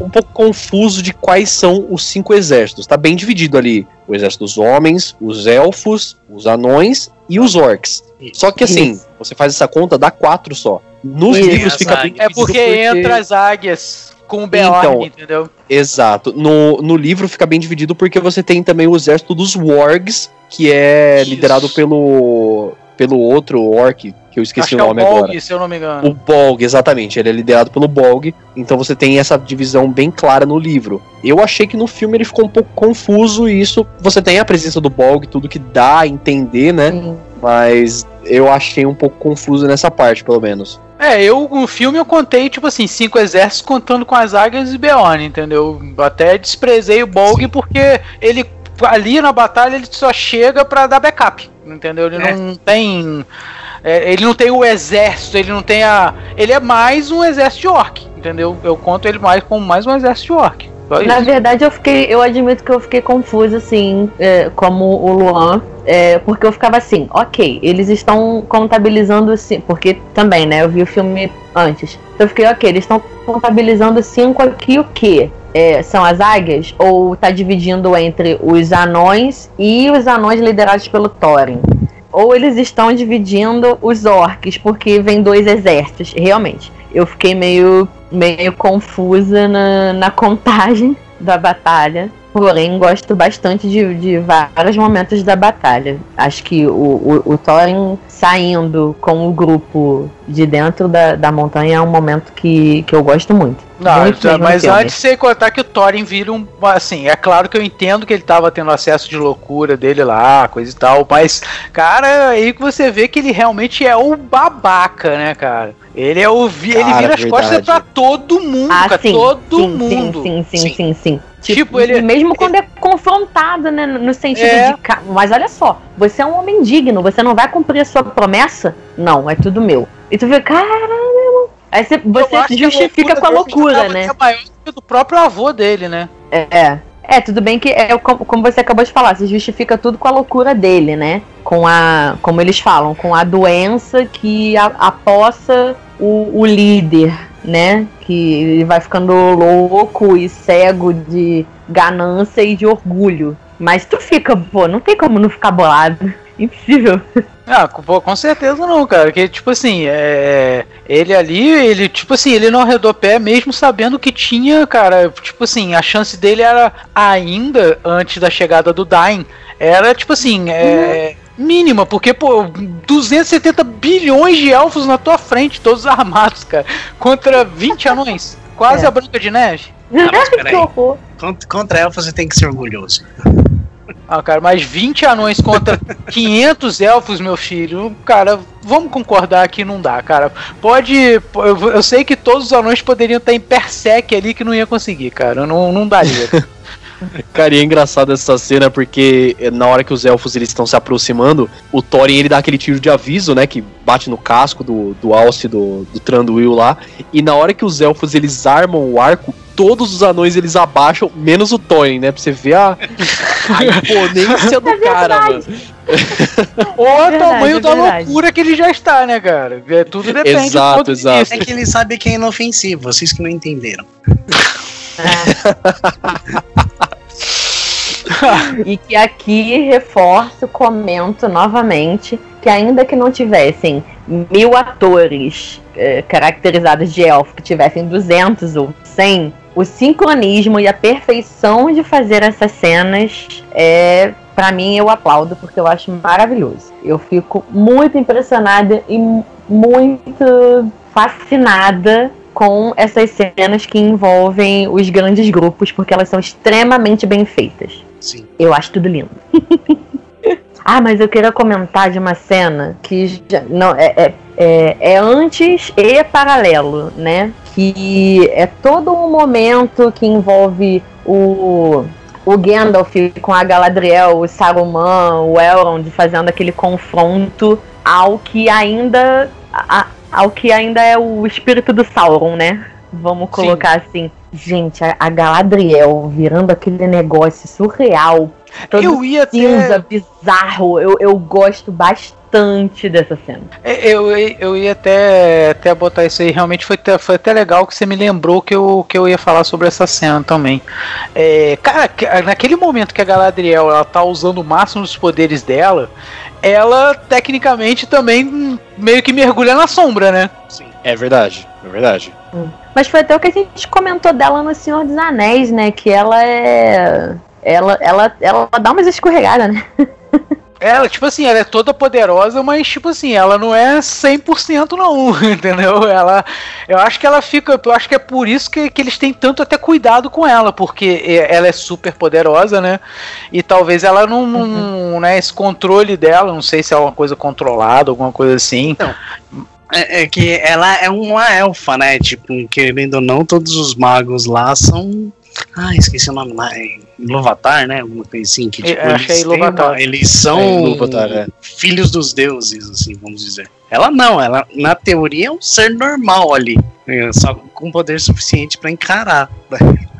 um pouco confuso de quais são os cinco exércitos. Tá bem dividido ali. O exército dos homens, os elfos, os anões e os orcs. Só que assim, você faz essa conta, dá quatro só. Nos Isso. livros fica bem É dividido porque entra as águias com o Beorn, Então, entendeu? Exato. No, no livro fica bem dividido porque você tem também o exército dos Wargs, que é Isso. liderado pelo pelo outro orc, que eu esqueci Acho o que é o nome Bolg, agora. se eu não me engano. O Bolg, exatamente. Ele é liderado pelo Bolg. Então você tem essa divisão bem clara no livro. Eu achei que no filme ele ficou um pouco confuso e isso você tem a presença do Bolg, tudo que dá a entender, né? Sim. Mas eu achei um pouco confuso nessa parte, pelo menos. É, eu no filme eu contei, tipo assim, cinco exércitos contando com as águias e Beorn, entendeu? Até desprezei o Bolg porque ele ali na batalha ele só chega pra dar backup, entendeu? Ele É. não tem. é, ele não tem o exército, ele não tem a. Ele é mais um exército de orc, entendeu? Eu conto ele mais como mais um exército de orc. Na verdade, eu fiquei, eu admito que eu fiquei confusa, assim, é, como o Luan, é, porque eu ficava assim, ok, eles estão contabilizando assim, porque também, né, eu vi o filme antes. Então eu fiquei, ok, eles estão contabilizando cinco aqui o quê? É, são as águias? Ou tá dividindo entre os anões e os anões liderados pelo Thorin? Ou eles estão dividindo os orcs, porque vem dois exércitos, realmente. Eu fiquei meio, meio confusa na, na contagem da batalha. Porém, gosto bastante de, de vários momentos da batalha. Acho que o, o, o Thorin saindo com o grupo de dentro da, da montanha é um momento que, que eu gosto muito. Não, Muito mas antes sem contar que o Thorin vira um. Assim, é claro que eu entendo que ele tava tendo acesso de loucura dele lá, coisa e tal, mas, cara, aí que você vê que ele realmente é o babaca, né, cara? Ele é o. vi- ele vira as costas pra todo mundo, Ah, cara. sim, todo sim, mundo. Sim, sim, sim, Sim. sim, sim. Tipo, ele- Mesmo quando é confrontado, né? No sentido É. de. Mas olha só, você é um homem digno, você não vai cumprir a sua promessa? Não, é tudo meu. E tu vê, caramba. Aí você, você que justifica com a loucura, né? até maior do que do próprio avô dele, né? É. É, tudo bem que é como, você acabou de falar, você justifica tudo com a loucura dele, né? Com a, como eles falam, com a doença que a, apossa o, o líder, né? Que ele vai ficando louco e cego de, ganância e de orgulho. Mas tu fica, pô, não tem como não ficar bolado. <laughs> Impossível. Ah, pô, com certeza não, cara. Que tipo assim, é... ele ali, ele, tipo assim, ele não arredou pé mesmo sabendo que tinha, cara. Tipo assim, a chance dele era ainda antes da chegada do Dain. Era tipo assim, é. Mínima, porque, pô, 270 bilhões de elfos na tua frente, todos <laughs> armados, cara, contra 20 anões. Quase É. a Branca de Neve. Mas peraí. que horror. Contra, contra elfos você tem que ser orgulhoso. Ah, cara, mas 20 anões contra <laughs> 500 elfos, meu filho, cara, vamos concordar que não dá, cara. Pode. Eu, eu sei que todos os anões poderiam estar em Persec ali que não ia conseguir, cara. Não, não daria. <laughs> Cara, e é engraçado essa cena porque na hora que os elfos eles estão se aproximando, o Thorin ele dá aquele tiro de aviso, né, que bate no casco do, do Alce, do, do Tranduil lá, e na hora que os elfos eles armam o arco, todos os anões eles abaixam, menos o Thorin, né, pra você ver a, a imponência do É cara, mano. Ou o verdade, tamanho é da loucura que ele já está, né, cara? É, tudo depende Exato, do ponto exato. vista. É que ele sabe que é inofensivo, vocês que não entenderam. <laughs> <laughs> E que aqui reforço, comento novamente que ainda que não tivessem mil atores eh, caracterizados de elfo, que tivessem 200 ou 100, o sincronismo e a perfeição de fazer essas cenas é para mim eu aplaudo porque eu acho maravilhoso. Eu fico muito impressionada e mu- muito fascinada com essas cenas que envolvem os grandes grupos porque elas são extremamente bem feitas. Sim. Eu acho tudo lindo. <laughs> ah, mas eu queria comentar de uma cena que já, não é, é, é, é antes e paralelo, né? Que é todo um momento que envolve o o Gandalf com a Galadriel, o Saruman, o Elrond fazendo aquele confronto ao que ainda a- ao que ainda é o espírito do Sauron, né? Vamos colocar assim. Gente, a, a Galadriel virando aquele negócio surreal, todo Eu ia cinza, até. bizarro. Eu, eu gosto bastante dessa cena. É, Eu, eu ia até, até botar isso aí. Realmente foi, até- foi até legal que você me lembrou que eu, que eu ia falar sobre essa cena também. É, cara, que- naquele momento que a Galadriel ela tá usando o máximo dos poderes dela, ela tecnicamente também hum, meio que mergulha na sombra, né? Sim. É verdade, é verdade. Mas foi até o que a gente comentou dela no Senhor dos Anéis, né? Que ela é. Ela, ela, ela dá umas escorregadas, né? Ela, tipo assim, ela é toda poderosa, mas, tipo assim, ela não é 100% não, <laughs> entendeu? Ela, eu acho que ela fica, eu acho que é por isso que, que eles têm tanto até cuidado com ela, porque é- ela é super poderosa, né? E talvez ela não, não né, esse controle dela, não sei se é uma coisa controlada, alguma coisa assim. É, é que ela é uma elfa, né? Tipo, querendo ou não, todos os magos lá são. Ah, esqueci o nome lá. É Iluvatar, né? Alguma coisa assim. Que, tipo, É, acho que é eles, têm Iluvatar. eles são É, Iluvatar, é. filhos dos deuses, assim, vamos dizer. Ela não, ela, na teoria, é um ser normal ali. é, Só com poder suficiente pra encarar.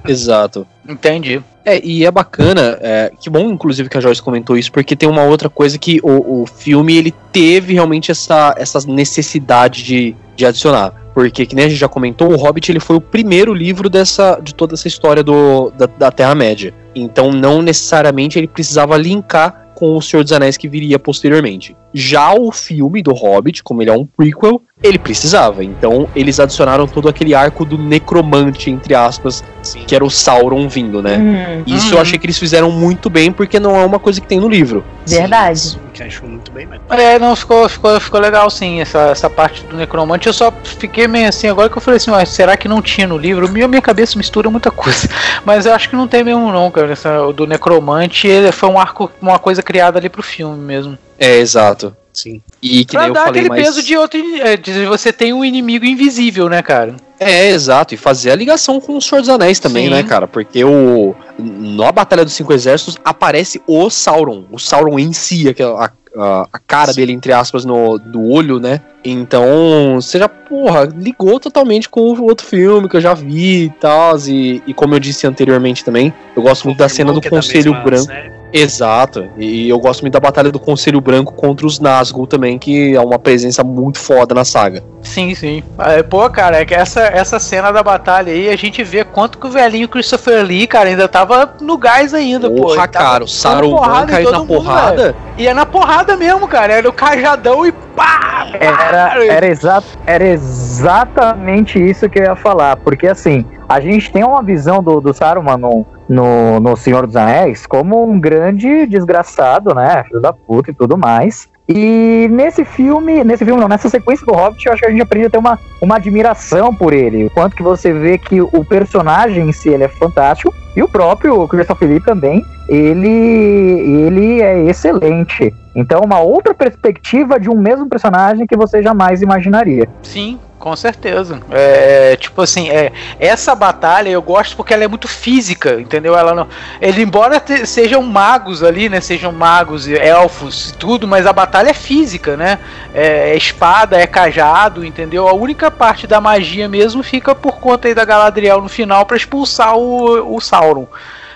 Exato. Entendi. É, e é bacana, é, que bom, inclusive, que a Joyce comentou isso, porque tem uma outra coisa que o, o filme, ele teve realmente essa, essa necessidade de, de adicionar. Porque, que nem a gente já comentou, o Hobbit, ele foi o primeiro livro dessa, de toda essa história do, da, da Terra-média. Então, não necessariamente ele precisava linkar com o Senhor dos Anéis que viria posteriormente. Já o filme do Hobbit, como ele é um prequel, ele precisava. Então, eles adicionaram todo aquele arco do necromante, entre aspas, Sim. que era o Sauron vindo, né? Hum, Isso Uhum. eu achei que eles fizeram muito bem, porque não é uma coisa que tem no livro. verdade. Que achou muito bem mesmo. É, não, ficou, ficou, ficou legal sim, essa, essa parte do necromante. Eu só fiquei meio assim, agora que eu falei assim, ó, será que não tinha no livro? Minha, minha cabeça mistura muita coisa. <laughs> Mas eu acho que não tem mesmo não, cara. Essa, o do necromante ele foi um arco, uma coisa criada ali pro filme mesmo. É, exato. Sim. E que pra nem eu falei aquele mais. peso de outro. é, de você tem um inimigo invisível, né, cara? É, exato. E fazer a ligação com o Senhor dos Anéis também, Sim. né, cara? Porque o. Na Batalha dos Cinco Exércitos aparece o Sauron. O Sauron em si, aquela, a, a, cara Sim. dele, entre aspas, no, do olho, né? Então, você já, porra, ligou totalmente com o outro filme que eu já vi e tal. E, e como eu disse anteriormente também, eu gosto muito da cena do é Conselho Branco. série. Exato. E eu gosto muito da batalha do Conselho Branco contra os Nazgûl também, que é uma presença muito foda na saga. Sim, sim. Ah, Pô, cara, é que essa, essa cena da batalha aí, a gente vê quanto que o velhinho Christopher Lee, cara, ainda tava no gás ainda, pô. Porra, Ele tava cara, o Saruman caiu na mundo, porrada. velho. E é na porrada mesmo, cara. Era o cajadão e pá! Era, era, exa era exatamente isso que eu ia falar, porque assim, a gente tem uma visão do, do Saruman no, no, no Senhor dos Anéis como um grande desgraçado, né? Filho da puta e tudo mais. E nesse filme, nesse filme não, nessa sequência do Hobbit, eu acho que a gente aprende a ter uma, uma admiração por ele. O quanto que você vê que o personagem em si ele é fantástico. E o próprio Christopher Lee também, ele, ele é excelente. Então, uma outra perspectiva de um mesmo personagem que você jamais imaginaria. Sim, com certeza. É, tipo assim, é, essa batalha eu gosto porque ela é muito física, entendeu? Ela não, ele embora te- sejam magos ali, né? Sejam magos, e elfos e tudo, mas a batalha é física, né? É, é espada, é cajado, entendeu? A única parte da magia mesmo fica por conta aí da Galadriel no final pra expulsar o, o Sauron.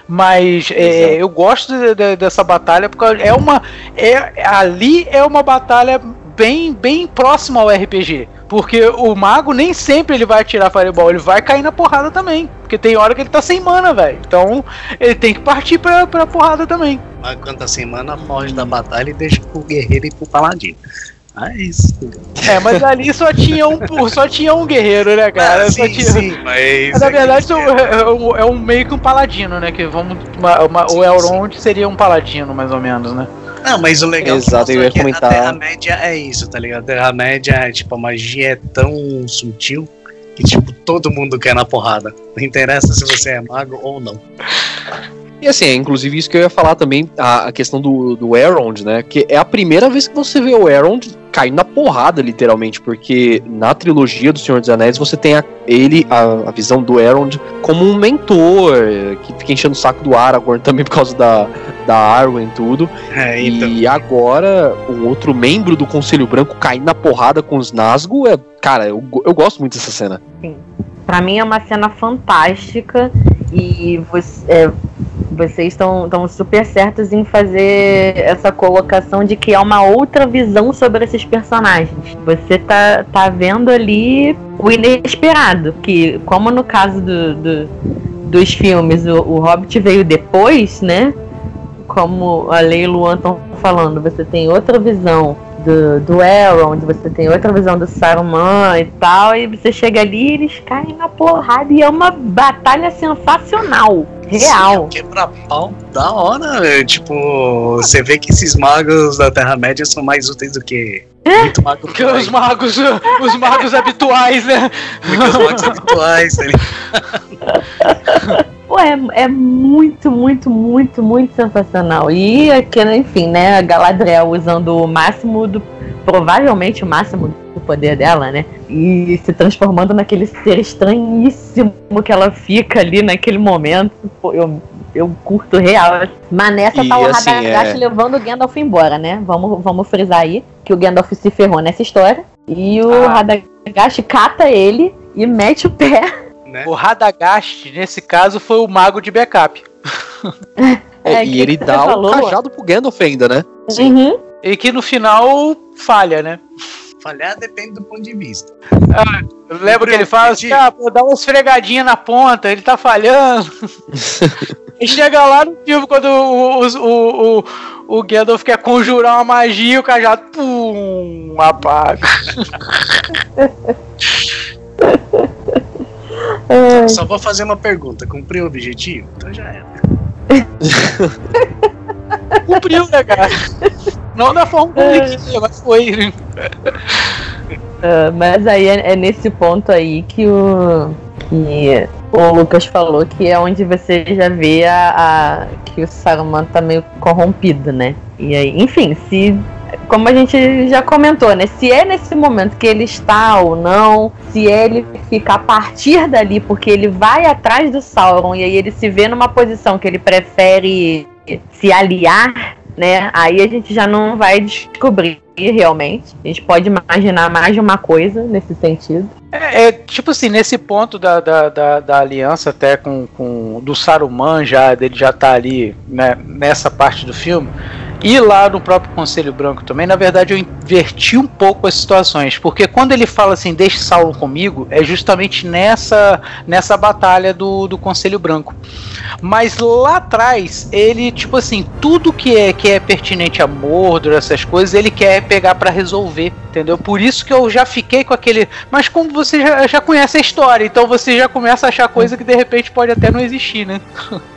Mas é, eu gosto de- de- dessa batalha porque é uma. É, ali é uma batalha bem, bem próxima ao RPG. Porque o mago nem sempre ele vai atirar Fireball, ele vai cair na porrada também. Porque tem hora que ele tá sem mana, velho. Então ele tem que partir pra, pra porrada também. Mas quando a semana foge da batalha e deixa pro guerreiro e pro paladino. Ah, é isso. É, mas ali só tinha um, só tinha um guerreiro, né, cara? Ah, sim, tinha- sim, mas. Mas, na é verdade, é, é um, é um meio que um paladino, né? Que vamos. uma- uma- o Sim, Elrond seria um paladino, mais ou menos, né? Não, mas o legal é que Exato, eu ia comentar. a Terra-média é isso, tá ligado? A Terra-média, tipo, a magia é tão sutil que, tipo, todo mundo quer na porrada. Não interessa se você é mago ou não. E assim, é inclusive isso que eu ia falar também, a, a questão do, do Elrond, né? Que é a primeira vez que você vê o Elrond caindo na porrada, literalmente, porque na trilogia do Senhor dos Anéis você tem a- ele, a, a visão do Elrond, como um mentor, que fica enchendo o saco do Aragorn <laughs> também por causa da, da Arwen e tudo. É, então. E agora, um outro membro do Conselho Branco caindo na porrada com os Nazgûl, é, cara, eu, eu gosto muito dessa cena. Pra mim é uma cena fantástica e você- é, vocês estão super certos em fazer essa colocação de que é uma outra visão sobre esses personagens. Você tá, tá vendo ali o inesperado, que como no caso do, do- dos filmes, o, o Hobbit veio depois, né? Como a Lei e Luan estão falando, você tem outra visão do, do Elrond, você tem outra visão do Saruman e tal, e você chega ali e eles caem na porrada e é uma batalha sensacional, real. Quebra-pau da hora, velho. Tipo, você vê que esses magos da Terra-média são mais úteis do que muito mago Porque os que magos, os magos habituais, né? os magos habituais, tá ligado? <laughs> Pô, é, é muito, muito, muito, muito sensacional. E aqui, enfim, né, a Galadriel usando o máximo do. Provavelmente o máximo do poder dela, né? E se transformando naquele ser estranhíssimo que ela fica ali naquele momento. Pô, eu, eu curto real. Mas nessa E, tá o assim, Radagast é- levando o Gandalf embora, né? Vamos, vamos frisar aí que o Gandalf se ferrou nessa história. E o Ah. Radagast cata ele e mete o pé. Né? O Radagast, nesse caso, foi o mago de backup. É, e que ele dá o cajado pro Gandalf ainda, né? Uhum. E que no final falha, né? Falhar depende do ponto de vista. Lembra que ele fala assim, ah, pô, dá uma esfregadinha na ponta, ele tá falhando. <laughs> e chega lá no filme, quando o, o, o, o, o Gandalf quer conjurar uma magia, e o cajado, pum, apaga. <laughs> É, Só vou fazer uma pergunta. Cumpriu o objetivo? Então já era. <laughs> Cumpriu, né, cara? Não da forma como ele queria, mas foi. Ah, mas aí é, é nesse ponto aí que o que o Lucas falou que é onde você já vê a, a- que o Saruman tá meio corrompido, né? E aí, enfim, se como a gente já comentou, né? Se é nesse momento que ele está ou não, se ele fica a partir dali, porque ele vai atrás do Sauron e aí ele se vê numa posição que ele prefere se aliar né? Aí a gente já não vai descobrir realmente. A gente pode imaginar mais de uma coisa nesse sentido. É, é, tipo assim, nesse ponto da, da, da, da, aliança até com, com do Saruman já, dele já tá ali né, nessa parte do filme, e lá no próprio Conselho Branco também, na verdade eu inverti um pouco as situações, porque quando ele fala assim, deixe Sauron comigo, é justamente nessa nessa batalha do, do Conselho Branco. Mas lá atrás, ele, tipo assim, tudo que é que é pertinente a Mordor, essas coisas, ele quer pegar para resolver, entendeu? Por isso que eu já fiquei com aquele. Mas como você já, já conhece a história, então você já começa a achar coisa que de repente pode até não existir, né?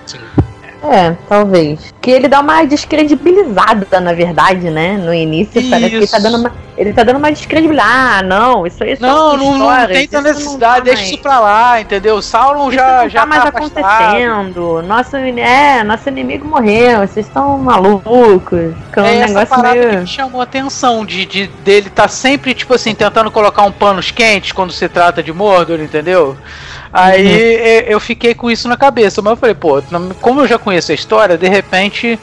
Sim. <laughs> É, talvez. Que ele dá uma descredibilizada, na verdade, né? No início, isso. parece que ele tá dando uma. Ele tá dando uma descredibilizada. Ah, não, isso aí é Não, não, não tem tanta necessidade, deixa isso pra lá, entendeu? Sauron isso já, não já tá mais tá acontecendo. Nosso, é, nosso inimigo morreu, vocês estão malucos. É um é negócio essa parada meio... que me chamou a atenção, de, de dele tá sempre, tipo assim, tentando colocar um panos quentes quando se trata de Mordor, entendeu? Aí uhum. eu fiquei com isso na cabeça, mas eu falei, pô, como eu já conheço a história, de repente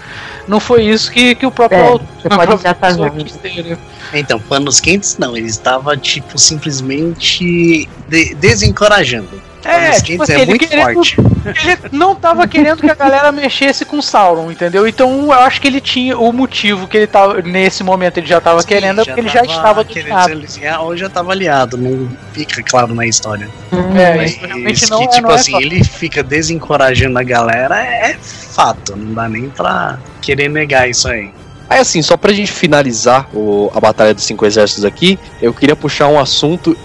não foi isso que, que o próprio é, autor, pode <laughs> já né? Então, panos quentes não, ele estava tipo simplesmente de desencorajando. É, tipo assim, é muito querendo, forte. Ele não tava querendo que a galera mexesse com Sauron, entendeu? Então eu acho que ele tinha o motivo que ele tava nesse momento ele já tava Sim, querendo, já porque ele já estava querendo ou já tava aliado, não fica claro na história. É, Mas, isso realmente não, que, é, tipo não assim, é ele fica desencorajando a galera é fato, não dá nem pra querer negar isso aí. Aí assim, só pra gente finalizar o, a Batalha dos Cinco Exércitos aqui, eu queria puxar um assunto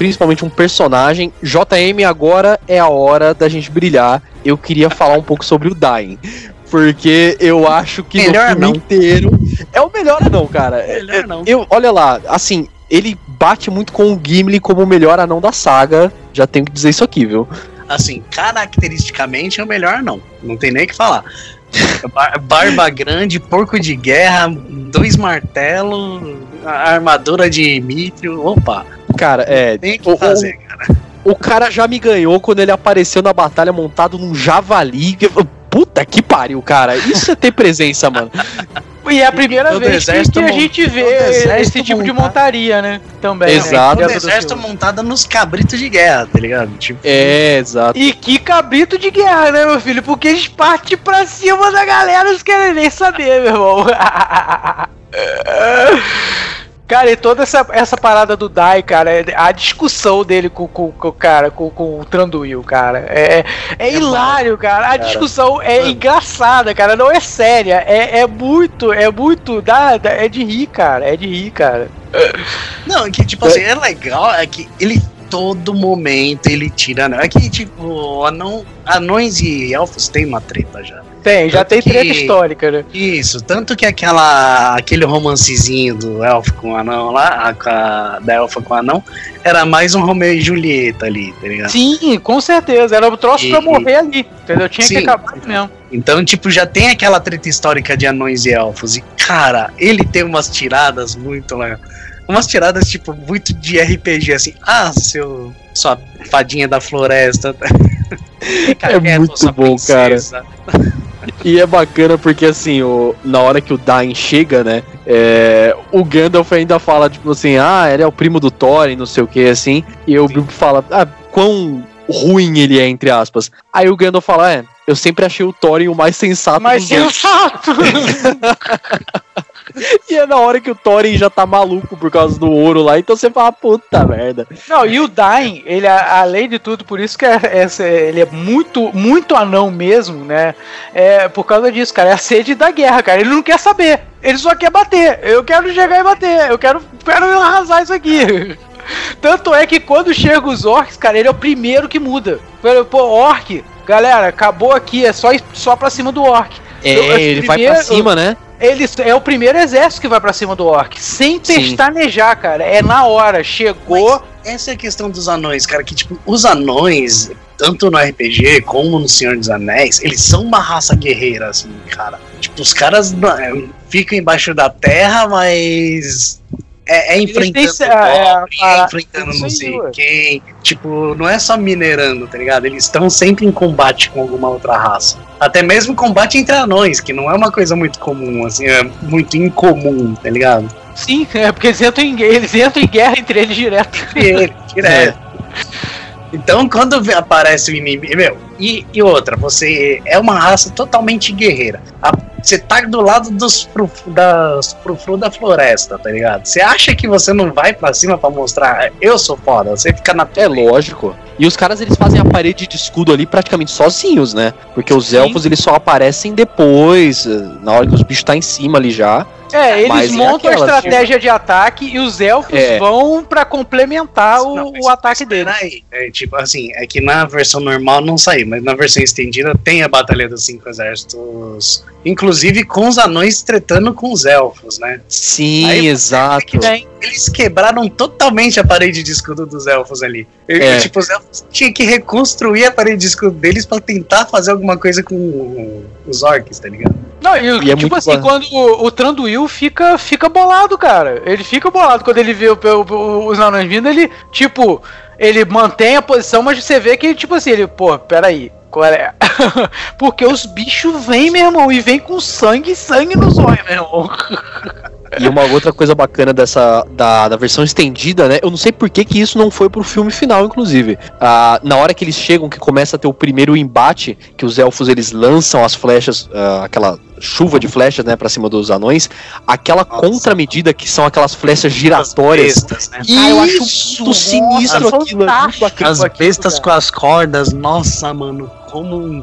principalmente um personagem. JM, agora é a hora da gente brilhar. Eu queria falar um pouco sobre o Dying. Porque eu acho que melhor no filme não. inteiro. É o melhor não, cara. Melhor não. Eu, olha lá, assim, ele bate muito com o Gimli como o melhor anão da saga. Já tenho que dizer isso aqui, viu? Assim, caracteristicamente é o melhor não. Não tem nem o que falar. Barba grande, porco de guerra, dois martelos, armadura de mitrio. Opa! Cara, é. Tem que fazer, o, cara. O cara já me ganhou quando ele apareceu na batalha montado num javali. Puta que pariu, cara. Isso é ter presença, mano. E é a primeira vez que, que a gente vê esse tipo de montaria, né? Também. Exato. É, o exército montada nos cabritos de guerra, tá ligado? Tipo... É, exato. E que cabrito de guerra, né, meu filho? Porque eles partem pra cima da galera, não querem nem saber, meu irmão. <laughs> Cara, e toda essa, essa parada do Dai, cara, é a discussão dele com, com, com cara, com, com o Tranduil, cara, é, é, é hilário, cara. A cara. discussão é Mano. engraçada, cara, não é séria, é, é muito, é muito, dá, dá, é de rir, cara, é de rir, cara. Não, é que tipo assim, é legal, é que ele todo momento ele tira. É que, tipo, anão, anões e elfos tem uma treta já. Tem, já tanto tem que, treta histórica, né? Isso, tanto que aquela, aquele romancezinho do elfo com o anão lá, a, da elfa com o anão, era mais um Romeu e Julieta ali, tá ligado? Sim, com certeza. Era o troço e, pra morrer ali, entendeu? Tinha sim, que acabar mesmo. Então, tipo, já tem aquela treta histórica de anões e elfos. E, cara, ele tem umas tiradas muito legais umas tiradas, tipo, muito de RPG, assim. Ah, seu. Sua fadinha da floresta. <laughs> é muito bom, princesa. cara. <laughs> E é bacana porque, assim, o, na hora que o Dain chega, né? É, o Gandalf ainda fala, tipo assim, ah, ele é o primo do Thorin, não sei o que, assim. E o Bilbo fala, ah, quão ruim ele é, entre aspas. Aí o Gandalf fala, é, eu sempre achei o Thorin o mais sensato mais sensato! <laughs> e é na hora que o Thorin já tá maluco por causa do ouro lá, então você fala, puta merda. Não, e o Dain, ele, além de tudo, por isso que é, é, ele é muito, muito anão mesmo, né? É por causa disso, cara. É a sede da guerra, cara. Ele não quer saber. Ele só quer bater. Eu quero chegar e bater. Eu quero, quero arrasar isso aqui. <laughs> Tanto é que quando chega os orcs, cara, ele é o primeiro que muda. Pô, orc, galera, acabou aqui, é só, só pra cima do orc. É, eu, ele primeiro, vai pra cima, né? Ele é o primeiro exército que vai para cima do orc, sem pestanejar, cara. É na hora, chegou. Mas essa é a questão dos anões, cara, que tipo, os anões, tanto no RPG como no Senhor dos Anéis, eles são uma raça guerreira, assim, cara. Tipo, os caras é, ficam embaixo da terra, mas é, é enfrentando o pobre, é, é, enfrentando não sei quem. Tipo, não é só minerando, tá ligado? Eles estão sempre em combate com alguma outra raça. Até mesmo combate entre anões, que não é uma coisa muito comum, assim, é muito incomum, tá ligado? Sim, é porque eles entram em, eles entram em guerra entre eles direto. <laughs> Eles, direto. Então, quando aparece o inimigo. Meu, e, e outra, você é uma raça totalmente guerreira. A- você tá do lado dos frufru, das frufru da floresta, tá ligado? Você acha que você não vai pra cima pra mostrar eu sou foda? Você fica na É lógico. E os caras eles fazem a parede de escudo ali praticamente sozinhos, né? Porque os Sim. elfos eles só aparecem depois, na hora que os bichos tá em cima ali já. É, eles Mas e montam a aquelas, estratégia de ataque e os elfos É. vão pra complementar o, Não, o ataque deles. Peraí, é tipo assim, é que na versão normal não saiu, mas na versão estendida tem a Batalha dos Cinco Exércitos, inclusive com os anões tretando com os elfos, né? Sim, Aí- exato. Eles quebraram totalmente a parede de escudo dos elfos ali. E, É. Tipo, os elfos tinham que reconstruir a parede de escudo deles pra tentar fazer alguma coisa com os orcs, tá ligado? Não, e, E é tipo muito assim, ba- quando o, o Tranduil fica, fica bolado, cara. Ele fica bolado quando ele vê o, o- os anões vindo, ele, tipo, ele mantém a posição, mas você vê que, tipo assim, ele, pô, peraí, qual é? <laughs> Porque os bichos vêm, meu irmão, e vem com sangue, sangue nos olhos, meu irmão. E uma outra coisa bacana dessa da, da versão estendida, né? Eu não sei por que, que isso não foi pro filme final, inclusive. Ah, na hora que eles chegam, que começa a ter o primeiro embate, que os elfos eles lançam as flechas, ah, aquela chuva de flechas, né, pra cima dos anões, aquela Nossa. contramedida que são aquelas flechas giratórias. Bestas, né? Ah, eu acho Isso, muito sinistro nossa, aquilo, é. As bestas com as cordas, nossa, mano, como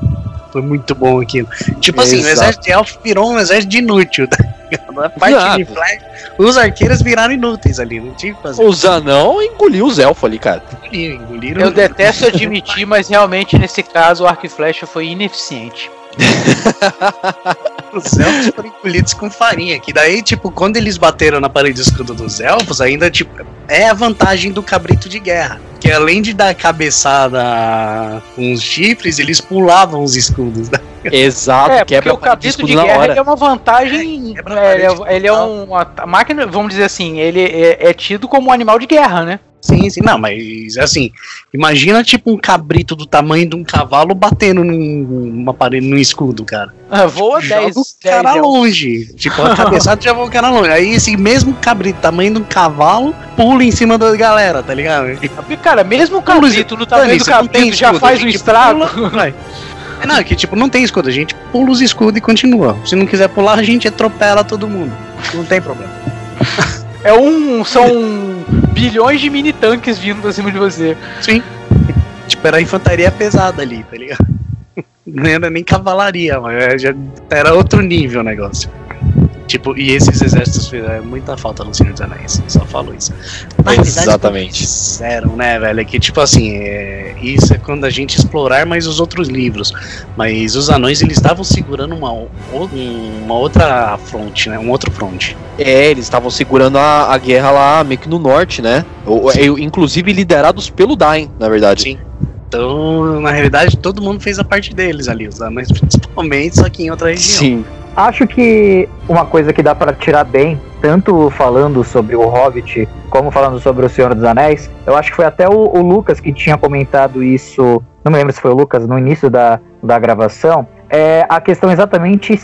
foi muito bom aquilo. Tipo assim, o Exato. exército de elfo virou um exército de inútil, tá ligado? A parte Exato. de flash, os arqueiros viraram inúteis ali, não tinha o que fazer. Os anão engoliu os elfos ali, cara. Engoliram, engoliram. Eu detesto admitir, mas realmente nesse caso o arco e flecha foi ineficiente. <laughs> Os elfos foram engolidos com farinha. Que daí, tipo, quando eles bateram na parede do escudo dos elfos, ainda, tipo, é a vantagem do cabrito de guerra. Que além de dar cabeçada com os chifres, eles pulavam os escudos. Né? Exato, é, porque quebra o de cabrito de na guerra é uma vantagem. É, é, ele é, ele é um. A máquina, vamos dizer assim, ele é, é tido como um animal de guerra, né? Sim, sim, não, mas assim, imagina tipo um cabrito do tamanho de um cavalo batendo num- numa parede, num escudo, cara. Ah, Voa 10. Joga o cara 10 longe. Tipo, a cabeçada já voa o cara longe. Aí esse mesmo cabrito, tamanho de um cavalo, pula em cima da galera, tá ligado? Cara, mesmo o cabrito no tamanho do cabrito já escudo, faz um estrago. pula. <laughs> É, não, é que tipo, não tem escudo, a gente pula os escudos e continua. Se não quiser pular, a gente atropela todo mundo. Não tem problema. <laughs> É um. São bilhões de mini tanques vindo pra cima de você. Sim. Tipo, era infantaria pesada ali, tá ligado? <laughs> Não era nem cavalaria, mas já era outro nível o negócio. Tipo, e esses exércitos fizeram muita falta no Senhor dos Anéis, só falo isso. Na Exatamente. Fizeram, né, velho? É que, tipo assim, é, isso é quando a gente explorar mais os outros livros. Mas os anões, eles estavam segurando uma, uma outra fronte, né? Um outro fronte. É, eles estavam segurando a, a guerra lá meio que no norte, né? O- eu- inclusive liderados pelo Dain, na verdade. Sim. Então, na realidade, todo mundo fez a parte deles ali, os anões principalmente, só que em outra região. Sim. Acho que uma coisa que dá pra tirar bem, tanto falando sobre o Hobbit, como falando sobre o Senhor dos Anéis, eu acho que foi até o, o Lucas que tinha comentado isso, não me lembro se foi o Lucas, no início da, da gravação, é a questão exatamente,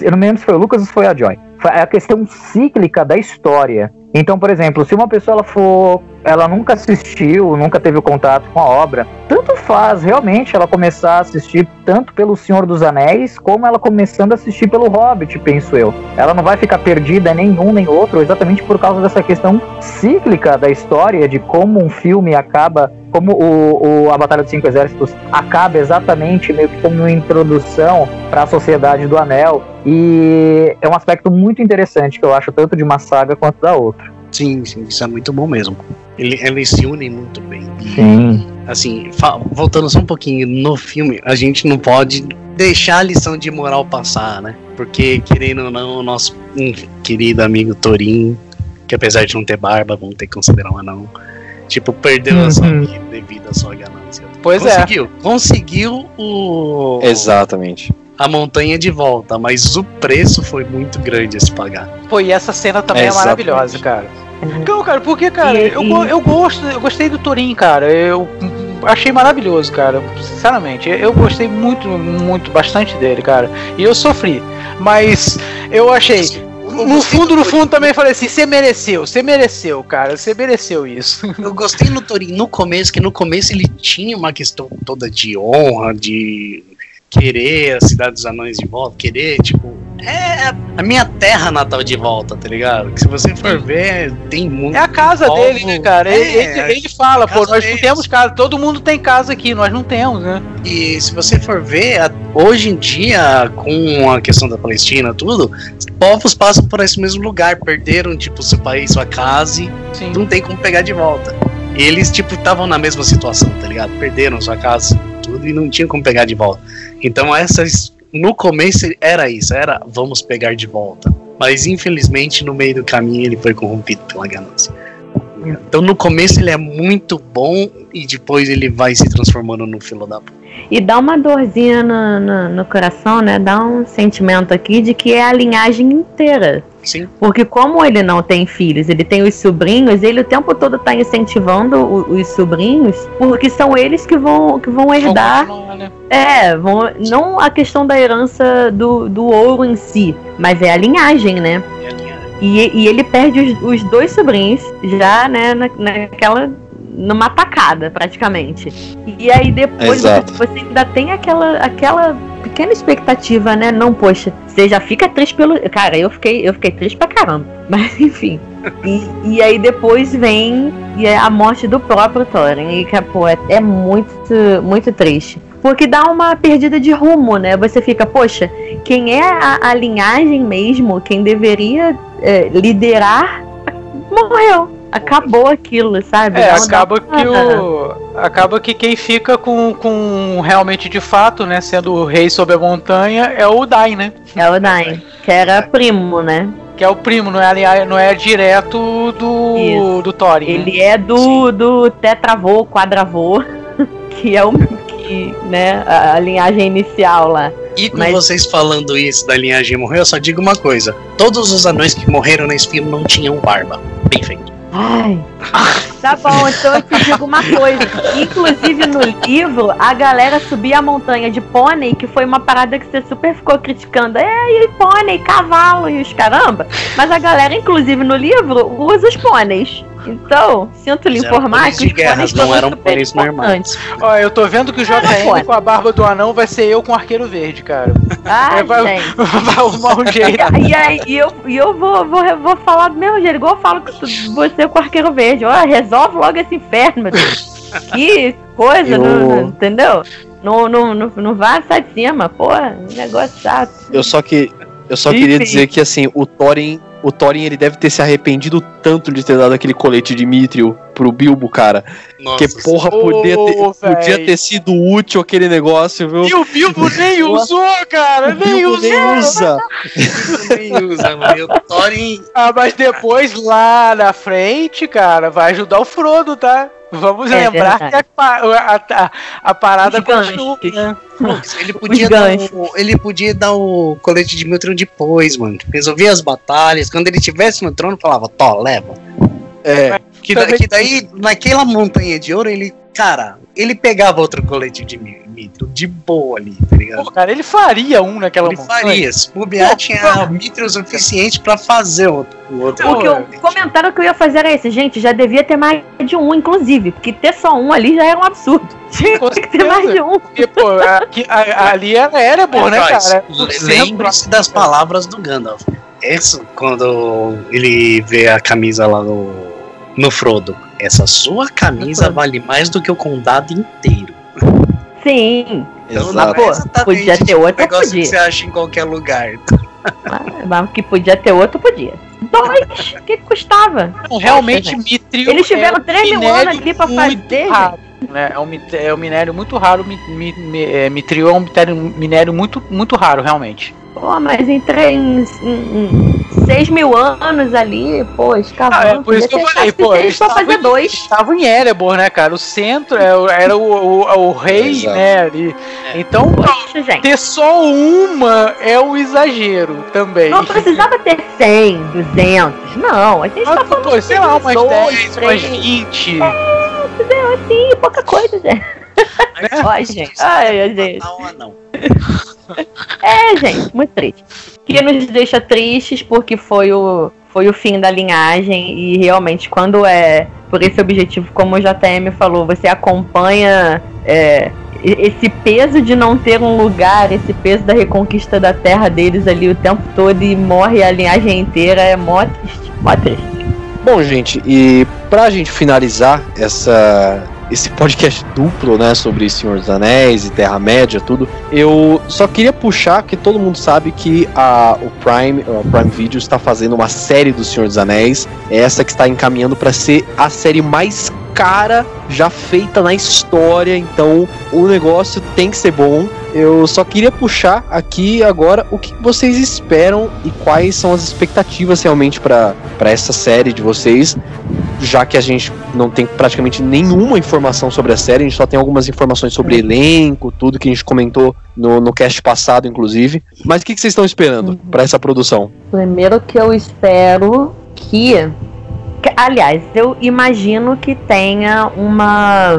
eu não me lembro se foi o Lucas ou se foi a Joy, Foi a questão cíclica da história. Então, por exemplo, se uma pessoa ela for, ela nunca assistiu, nunca teve contato com a obra, tanto faz realmente ela começar a assistir tanto pelo Senhor dos Anéis, como ela começando a assistir pelo Hobbit, penso eu. Ela não vai ficar perdida em nenhum nem outro, exatamente por causa dessa questão cíclica da história, de como um filme acaba, como o, o- a Batalha dos Cinco Exércitos acaba exatamente meio que como uma introdução para a Sociedade do Anel. E é um aspecto muito interessante que eu acho tanto de uma saga quanto da outra. Sim, sim, isso é muito bom mesmo. Ele, eles se unem muito bem. E, Sim. assim, voltando só um pouquinho no filme, a gente não pode deixar a lição de moral passar, né? Porque, querendo ou não, o nosso hum, querido amigo Torin, que apesar de não ter barba, vamos ter que considerar um anão, tipo, perdeu a sua Uhum. vida devido à sua ganância. Pois é. conseguiu, conseguiu o, Exatamente. a montanha de volta, mas o preço foi muito grande a se pagar. Pô, e essa cena também é, Exatamente. maravilhosa, cara. Não, cara, porque, cara, E- eu, e- eu gosto, eu gostei do Torin, cara. Eu, achei maravilhoso, cara. Sinceramente, eu gostei muito, muito, bastante dele, cara. E eu sofri. Mas eu achei. No fundo, no fundo também falei assim: você mereceu, você mereceu, cara, você mereceu isso. <laughs> Eu gostei no Torinho no começo, que no começo ele tinha uma questão toda de honra, de querer a Cidade dos Anões de volta, querer, tipo, é a minha terra natal de volta, tá ligado? Que se você for ver, tem muito. É a casa povo- dele, né, cara? É, ele, ele, ele fala, pô, nós não deles. temos casa, todo mundo tem casa aqui, nós não temos, né? E se você for ver, hoje em dia, com a questão da Palestina, tudo, povos passam por esse mesmo lugar, perderam, tipo, seu país, sua casa e Sim. não tem como pegar de volta. Eles, tipo, estavam na mesma situação, tá ligado? Perderam sua casa, tudo, e não tinham como pegar de volta. Então, essas. No começo era isso, era vamos pegar de volta. Mas, infelizmente, no meio do caminho, ele foi corrompido pela ganância. Então, no começo, ele é muito bom e depois ele vai se transformando no filo da puta. E dá uma dorzinha no, no, no coração, né? Dá um sentimento aqui de que é a linhagem inteira. Sim. Porque como ele não tem filhos, ele tem os sobrinhos, ele o tempo todo tá incentivando o- os sobrinhos, porque são eles que vão, que vão herdar. Continuar, né? É, vão, não a questão da herança do, do ouro em si, mas é a linhagem, né? É a linha- E, e ele perde os, os dois sobrinhos já, né, na, naquela. Numa tacada, praticamente. E aí depois você, Exato. você ainda tem aquela, aquela pequena expectativa, né? Não, poxa, você já fica triste pelo. Cara, eu fiquei, eu fiquei triste pra caramba. <laughs> Mas enfim. E, e aí depois vem e é a morte do próprio Thorin. E que, pô, é, é muito, muito triste. Porque dá uma perdida de rumo, né? Você fica, poxa, quem é a, a linhagem mesmo, quem deveria é, liderar, morreu. Acabou aquilo, sabe? É, acaba que o. Acaba que quem fica com, com realmente de fato, né, sendo o rei sobre a montanha, é o Dain, né? É o Dain, que era primo, né? Que é o primo, não é, não é direto do, Isso. do Thorin. né? Ele é do, do tetravô, quadravô, <laughs> que é o que, né, a, a linhagem inicial lá. E com Mas- vocês falando isso da linhagem morrer, eu só digo uma coisa: todos os anões que morreram nesse filme não tinham barba. Bem feito. Ai. Tá bom, então eu te digo uma coisa. Inclusive no livro, a galera subia a montanha de pônei, que foi uma parada que você super ficou criticando. É, e pônei, cavalo e os caramba. Mas a galera, inclusive no livro, usa os pôneis. Então, sinto lhe informar que os guerra, não eram super pôneis normais. Ó, eu tô vendo que o JN com a barba do anão vai ser eu com o arqueiro verde, cara. Ai, É, vai- gente. vai arrumar um jeito. <laughs> E aí e eu, e eu vou, vou, vou falar do mesmo jeito, igual eu falo com tu- você com o arqueiro verde. Ó, resolve logo esse inferno, meu Deus. <laughs> Que coisa, Eu- não- não- entendeu? Não, não, não, não vai sair de cima, pô, negócio chato. Eu só que eu só Enfim. queria dizer que assim, o Thorin, o Thorin ele deve ter se arrependido tanto de ter dado aquele colete de Mithril pro Bilbo, cara. Nossa, que porra, podia ter, podia ter sido útil aquele negócio, viu? E o Bilbo nem <laughs> usou, cara, O nem Bilbo usou. nem usa. <laughs> nem usa, mano. O Thorin. Ah, mas depois lá na frente, cara, vai ajudar o Frodo, tá? Vamos É lembrar verdade. que a, a, a, a parada continua, né? Ele podia, dar o, ele podia dar o colete de Miltron depois, mano. Resolvia as batalhas. Quando ele tivesse no trono, falava, Tó, leva. É, Que, da- que daí, naquela montanha de ouro, ele, cara, ele pegava outro colete de Mi- Mithril de boa ali, tá ligado? Pô, cara, ele faria um naquela Ele montanha. faria. Se bobear, tinha Mithril suficiente pra fazer outro. o outro O, que eu, o comentário que eu ia fazer era esse, gente, já devia ter mais de um, inclusive, porque ter só um ali já era um absurdo. <laughs> Tinha que ter mais de um. Porque, pô, aqui- a- ali era Erebor, né, Mas, cara? le- Lembre-se das palavras do Gandalf. Isso, quando ele vê a camisa lá no, no Frodo. Essa sua camisa vale mais do que o condado inteiro. Sim, Então, exato. não é Pô, exatamente podia ter outro, um negócio podia. que você acha em qualquer lugar. mas- mas que podia ter outro, podia. Dois, o que custava? Não, realmente, Mithril Eles tiveram é 3 mil anos ali pra fazer, raro, né? É um, é um minério muito raro. Mi, mi, mi- é, Mithril é um minério, minério muito, muito raro, realmente. Pô, mas em 6 mil anos ali, pô, escavando. Ah, é por isso que eu falei, pô, eles estavam fazer em- dois. Estavam em Erebor, né, cara? O centro é o- era o, o, o rei, Exato. né, ali. Então, Poxa, gente. ter só uma é um exagero também. Não precisava ter 100, 200. Não, a gente Ah, tá falando pô, sei lá, umas dois, 10, umas três. 20. Entendeu? Assim, pouca coisa, <laughs> gente. Ó, gente. Ai, gente. Não, não. É, gente, muito triste. Que nos deixa tristes porque foi o, foi o fim da linhagem e realmente quando é por esse objetivo, como o JM falou, você acompanha é, esse peso de não ter um lugar, esse peso da reconquista da terra deles ali o tempo todo e morre a linhagem inteira, é mó triste, mó triste. Bom, gente, e pra gente finalizar essa, esse podcast duplo, né, sobre Senhor dos Anéis e Terra-média, tudo, eu só queria puxar que todo mundo sabe que a, o Prime, o Prime Video está fazendo uma série do Senhor dos Anéis, essa que está encaminhando para ser a série mais cara já feita na história, então o negócio tem que ser bom. Eu só queria puxar aqui agora o que vocês esperam e quais são as expectativas realmente para essa série de vocês, já que a gente não tem praticamente nenhuma informação sobre a série, a gente só tem algumas informações sobre elenco, tudo que a gente comentou no, no cast passado, inclusive. Mas o que, que vocês estão esperando para essa produção? Primeiro que eu espero que, que- aliás, eu imagino que tenha uma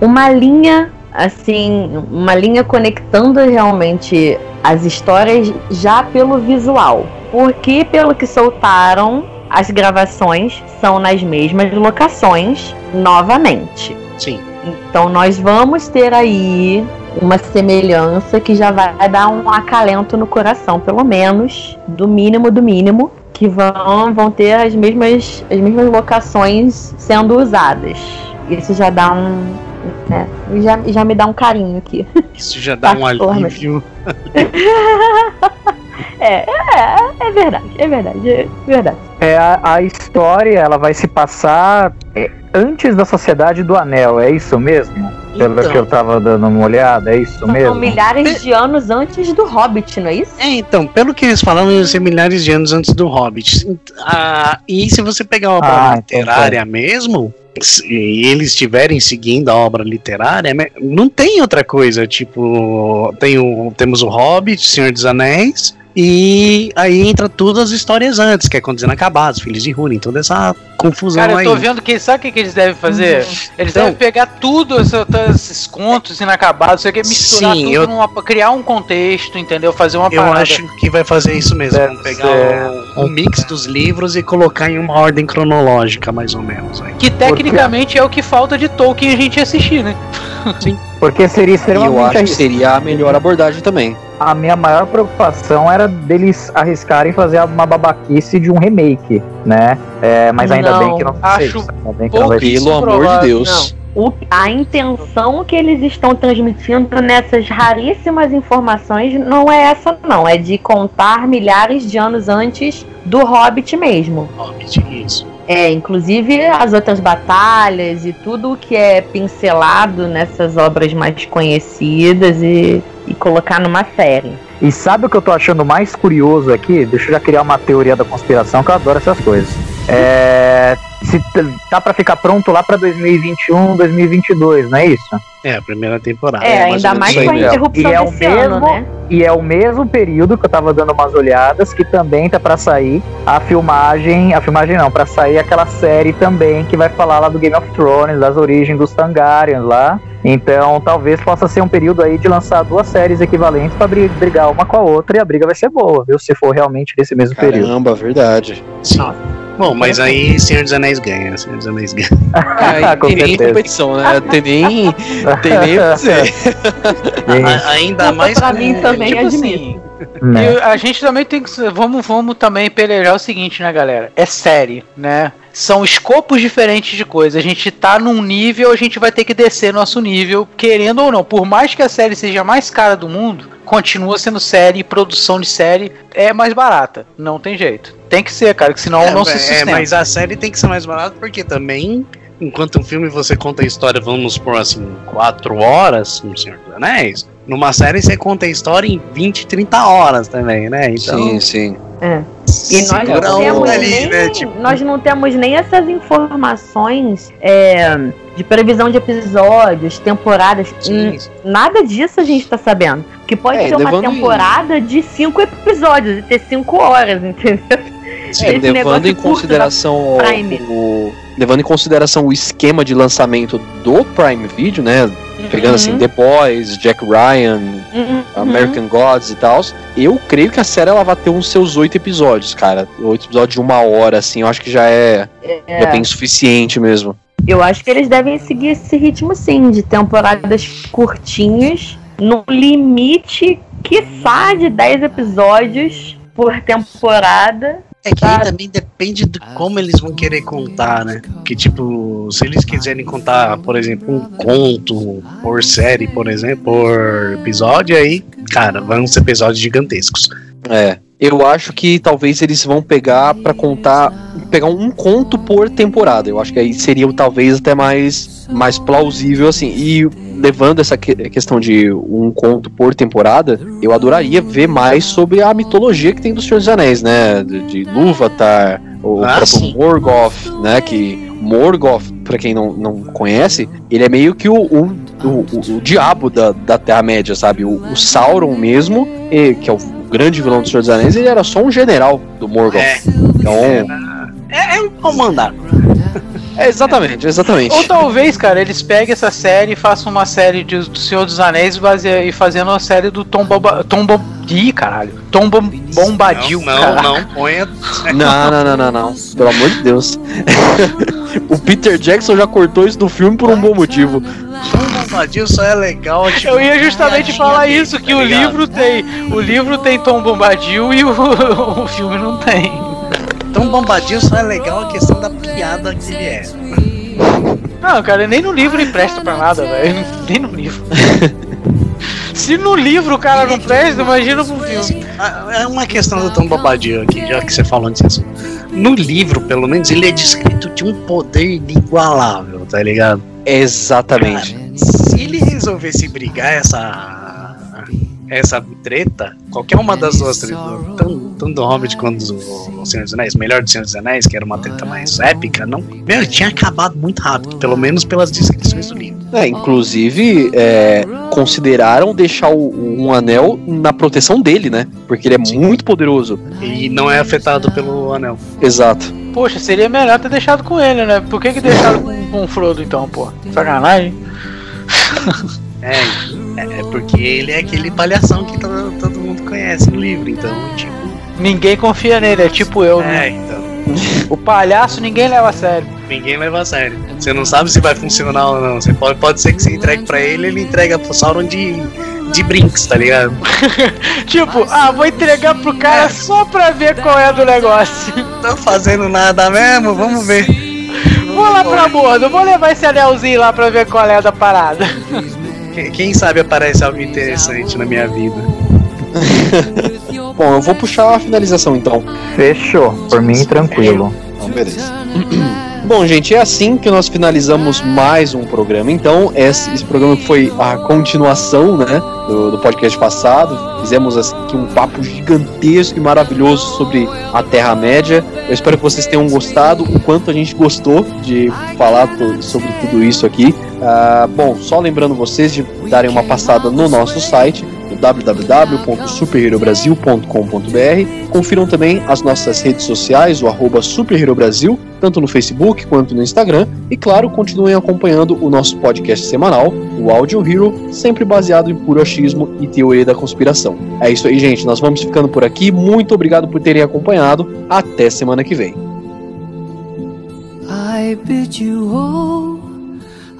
uma linha assim, uma linha conectando realmente as histórias já pelo visual. Porque pelo que soltaram, as gravações são nas mesmas locações novamente. Sim. Então nós vamos ter aí uma semelhança que já vai dar um acalento no coração, pelo menos, do mínimo do mínimo, que vão, vão ter as mesmas, as mesmas locações sendo usadas. Isso já dá um. É, já, já me dá um carinho aqui. Isso já dá um <laughs> alívio. <laughs> É, é, é verdade, é verdade, é verdade. É, a, a história ela vai se passar é, antes da Sociedade do Anel, é isso mesmo? Pelo Então. que eu tava dando uma olhada, é isso São mesmo? milhares de anos antes do Hobbit, não é isso? É, então, pelo que eles falaram, ia ser milhares de anos antes do Hobbit. Ah, e se você pegar uma obra Ah, literária mesmo, se eles estiverem seguindo a obra literária, não tem outra coisa. Tipo, tem o, temos o Hobbit, Senhor dos Anéis, e aí entra todas as histórias antes, que é quando inacabados, Filhos de Húrin, toda essa confusão Cara, eu aí. tô vendo que. Sabe o que, que eles devem fazer? Eles Então- devem pegar tudo, todos esses contos inacabados, você quer misturar Sim, tudo eu- numa. criar um contexto, entendeu? Fazer uma Eu parada. acho que vai fazer isso mesmo. Pegar o, o mix dos livros e colocar em uma ordem cronológica, mais ou menos. Aí. Que tecnicamente é o que falta de Tolkien a gente assistir, né? <laughs> Porque seria E eu extremamente acho que seria a melhor abordagem também. A minha maior preocupação era deles arriscarem fazer uma babaquice de um remake, né? É, mas ainda Não, bem que não acho sei, ainda bem que não vai ser. Pelo amor de Deus. O- a intenção que eles estão transmitindo nessas raríssimas informações não é essa, não. É de contar milhares de anos antes do Hobbit mesmo. Hobbit, isso. É, inclusive as outras batalhas e tudo que é pincelado nessas obras mais conhecidas e, e colocar numa série. E sabe o que eu tô achando mais curioso aqui? Deixa eu já criar uma teoria da conspiração, que eu adoro essas coisas. É, se tá pra ficar pronto lá pra 2021, 2022, não é isso? É, a primeira temporada. É, mais ainda mais com a mesmo. interrupção E é o desse ano, mesmo- né? E é o mesmo período que eu tava dando umas olhadas que também tá pra sair a filmagem, a filmagem não, pra sair aquela série também que vai falar lá do Game of Thrones, das origens dos Targaryens lá. Então, talvez possa ser um período aí de lançar duas séries equivalentes pra bri- brigar uma com a outra e a briga vai ser boa, viu? Se for realmente nesse mesmo período. Caramba, verdade. Sim. Bom, mas aí Senhor dos Anéis ganha, Senhor dos Anéis ganha. <laughs> Aí Com tem nem competição, né? Tem nem, tem nem que dizer. <laughs> Ainda mais pra mim também tipo admito. assim, né? E a gente também tem que. Vamos, vamos também pelejar o seguinte, né, galera? É série, né? São escopos diferentes de coisa. A gente tá num nível, a gente vai ter que descer nosso nível, querendo ou não. Por mais que a série seja a mais cara do mundo, continua sendo série produção de série é mais barata. Não tem jeito. Tem que ser, cara, que senão É, não se é, sustenta. mas a série tem que ser mais barata porque também, enquanto um filme você conta a história, vamos por assim, quatro horas, no Senhor dos Anéis, numa série você conta a história em 20, 30 horas também, né? Então, Sim, sim. E nós não, temos ali, nem, né? Tipo, nós não temos nem essas informações é, de previsão de episódios, temporadas. sim, Nada disso a gente tá sabendo. Que pode É, ser uma levando em- temporada de cinco episódios e ter cinco horas, <laughs> entendeu? É, Esse levando em consideração o, levando em consideração o esquema de lançamento do Prime Video, né? Pegando assim Uhum. The Boys, Jack Ryan, Uhum. American Gods e tal. Eu creio que a série ela vai ter uns seus oito episódios, cara. Oito episódios de uma hora, assim, eu acho que já é, É. já bem suficiente mesmo. Eu acho que eles devem seguir esse ritmo sim, de temporadas curtinhas, no limite, quiçá, de 10 episódios por temporada. É que aí também depende de como eles vão querer contar, né? Que tipo, se eles quiserem contar, por exemplo, um conto por série, por exemplo, por episódio, aí, cara, vão ser episódios gigantescos. É. Eu acho que talvez eles vão pegar pra contar. Pegar um conto por temporada. Eu acho que aí seria talvez até mais, mais plausível, assim. E levando essa que- questão de um conto por temporada, eu adoraria ver mais sobre a mitologia que tem do Senhor dos Anéis, né? De, de Lúvatar, o Ah, próprio sim. Morgoth, né? Que Morgoth, pra quem não, não conhece, ele é meio que o, o, o, o- o diabo da, da Terra-média, sabe? O, o Sauron mesmo, e- que é o grande vilão do Senhor dos Anéis, ele era só um general do Morgoth. É. Então, É, é um comandar. é, exatamente, exatamente. Ou talvez, cara, eles peguem essa série e façam uma série de, do Senhor dos Anéis e e fazendo uma série do Tom Bomba. Tom. Ih, caralho. Tom Bom, Bombadil, não, não, não ponha. Não, não, não, não, não. Pelo amor de Deus. <laughs> o Peter Jackson já cortou isso do filme por um bom motivo. Tom Bombadil só é legal. Tipo, Eu ia justamente falar dele, isso, tá que o ligado? livro tem. O livro tem Tom Bombadil e o, <laughs> o filme não tem. Tom Bombadil só é legal a questão da piada que ele é. Não, cara, nem no livro ele presta pra nada, velho. <laughs> Nem no livro. Se no livro o cara não presta, imagina pro filme. Ah, É uma questão do Tom Bombadil aqui, já que você falou nesse assunto. No livro, pelo menos, ele é descrito de um poder inigualável, tá ligado? Exatamente. Se ele resolvesse brigar essa essa treta, qualquer uma das duas tretas, tanto, tanto do Hobbit quanto do Senhor dos Anéis, melhor do Senhor dos Anéis, que era uma treta mais épica, não, meu, tinha acabado muito rápido, pelo menos pelas descrições do livro. É, inclusive, é, consideraram deixar o, um anel na proteção dele, né? Porque ele é muito poderoso. E não é afetado pelo anel. Exato. Poxa, seria melhor ter deixado com ele, né? Por que, que deixaram com, com o Frodo então, pô? Sacanagem. É, é, é porque ele é aquele palhação que todo, todo mundo conhece no livro, então, tipo, Ninguém confia nele, é tipo eu, né? é, então. O palhaço ninguém leva a sério. Ninguém leva a sério. Você não sabe se vai funcionar ou não. Você pode, pode ser que você entregue pra ele, ele entrega pro Sauron de, de brinks, tá ligado? <laughs> Tipo, ah, vou entregar pro cara só pra ver qual é do negócio. Tô fazendo nada mesmo, vamos ver. Vou lá pra bordo, vou levar esse anelzinho lá pra ver qual é da parada. Quem, quem sabe aparece algo interessante na minha vida. <laughs> Bom, eu vou puxar a finalização então. Fechou. Por mim, tranquilo. Então, beleza. <clears throat> Bom, gente, é assim que nós finalizamos mais um programa. Então, esse, esse programa foi a continuação, né, do, do podcast passado. Fizemos aqui um papo gigantesco e maravilhoso sobre a Terra-média. Eu espero que vocês tenham gostado, o quanto a gente gostou de falar sobre tudo isso aqui. Ah, bom, só lembrando vocês de darem uma passada no nosso site, www.superherobrasil.com.br. Confiram também as nossas redes sociais, o arroba Super Hero Brasil, tanto no Facebook quanto no Instagram. E claro, continuem acompanhando o nosso podcast semanal, o Audio Hero, sempre baseado em puro achismo e teoria da conspiração. É isso aí, gente. Nós vamos ficando por aqui. Muito obrigado por terem acompanhado. Até semana que vem. I bid you all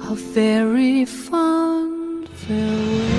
a very fond farewell.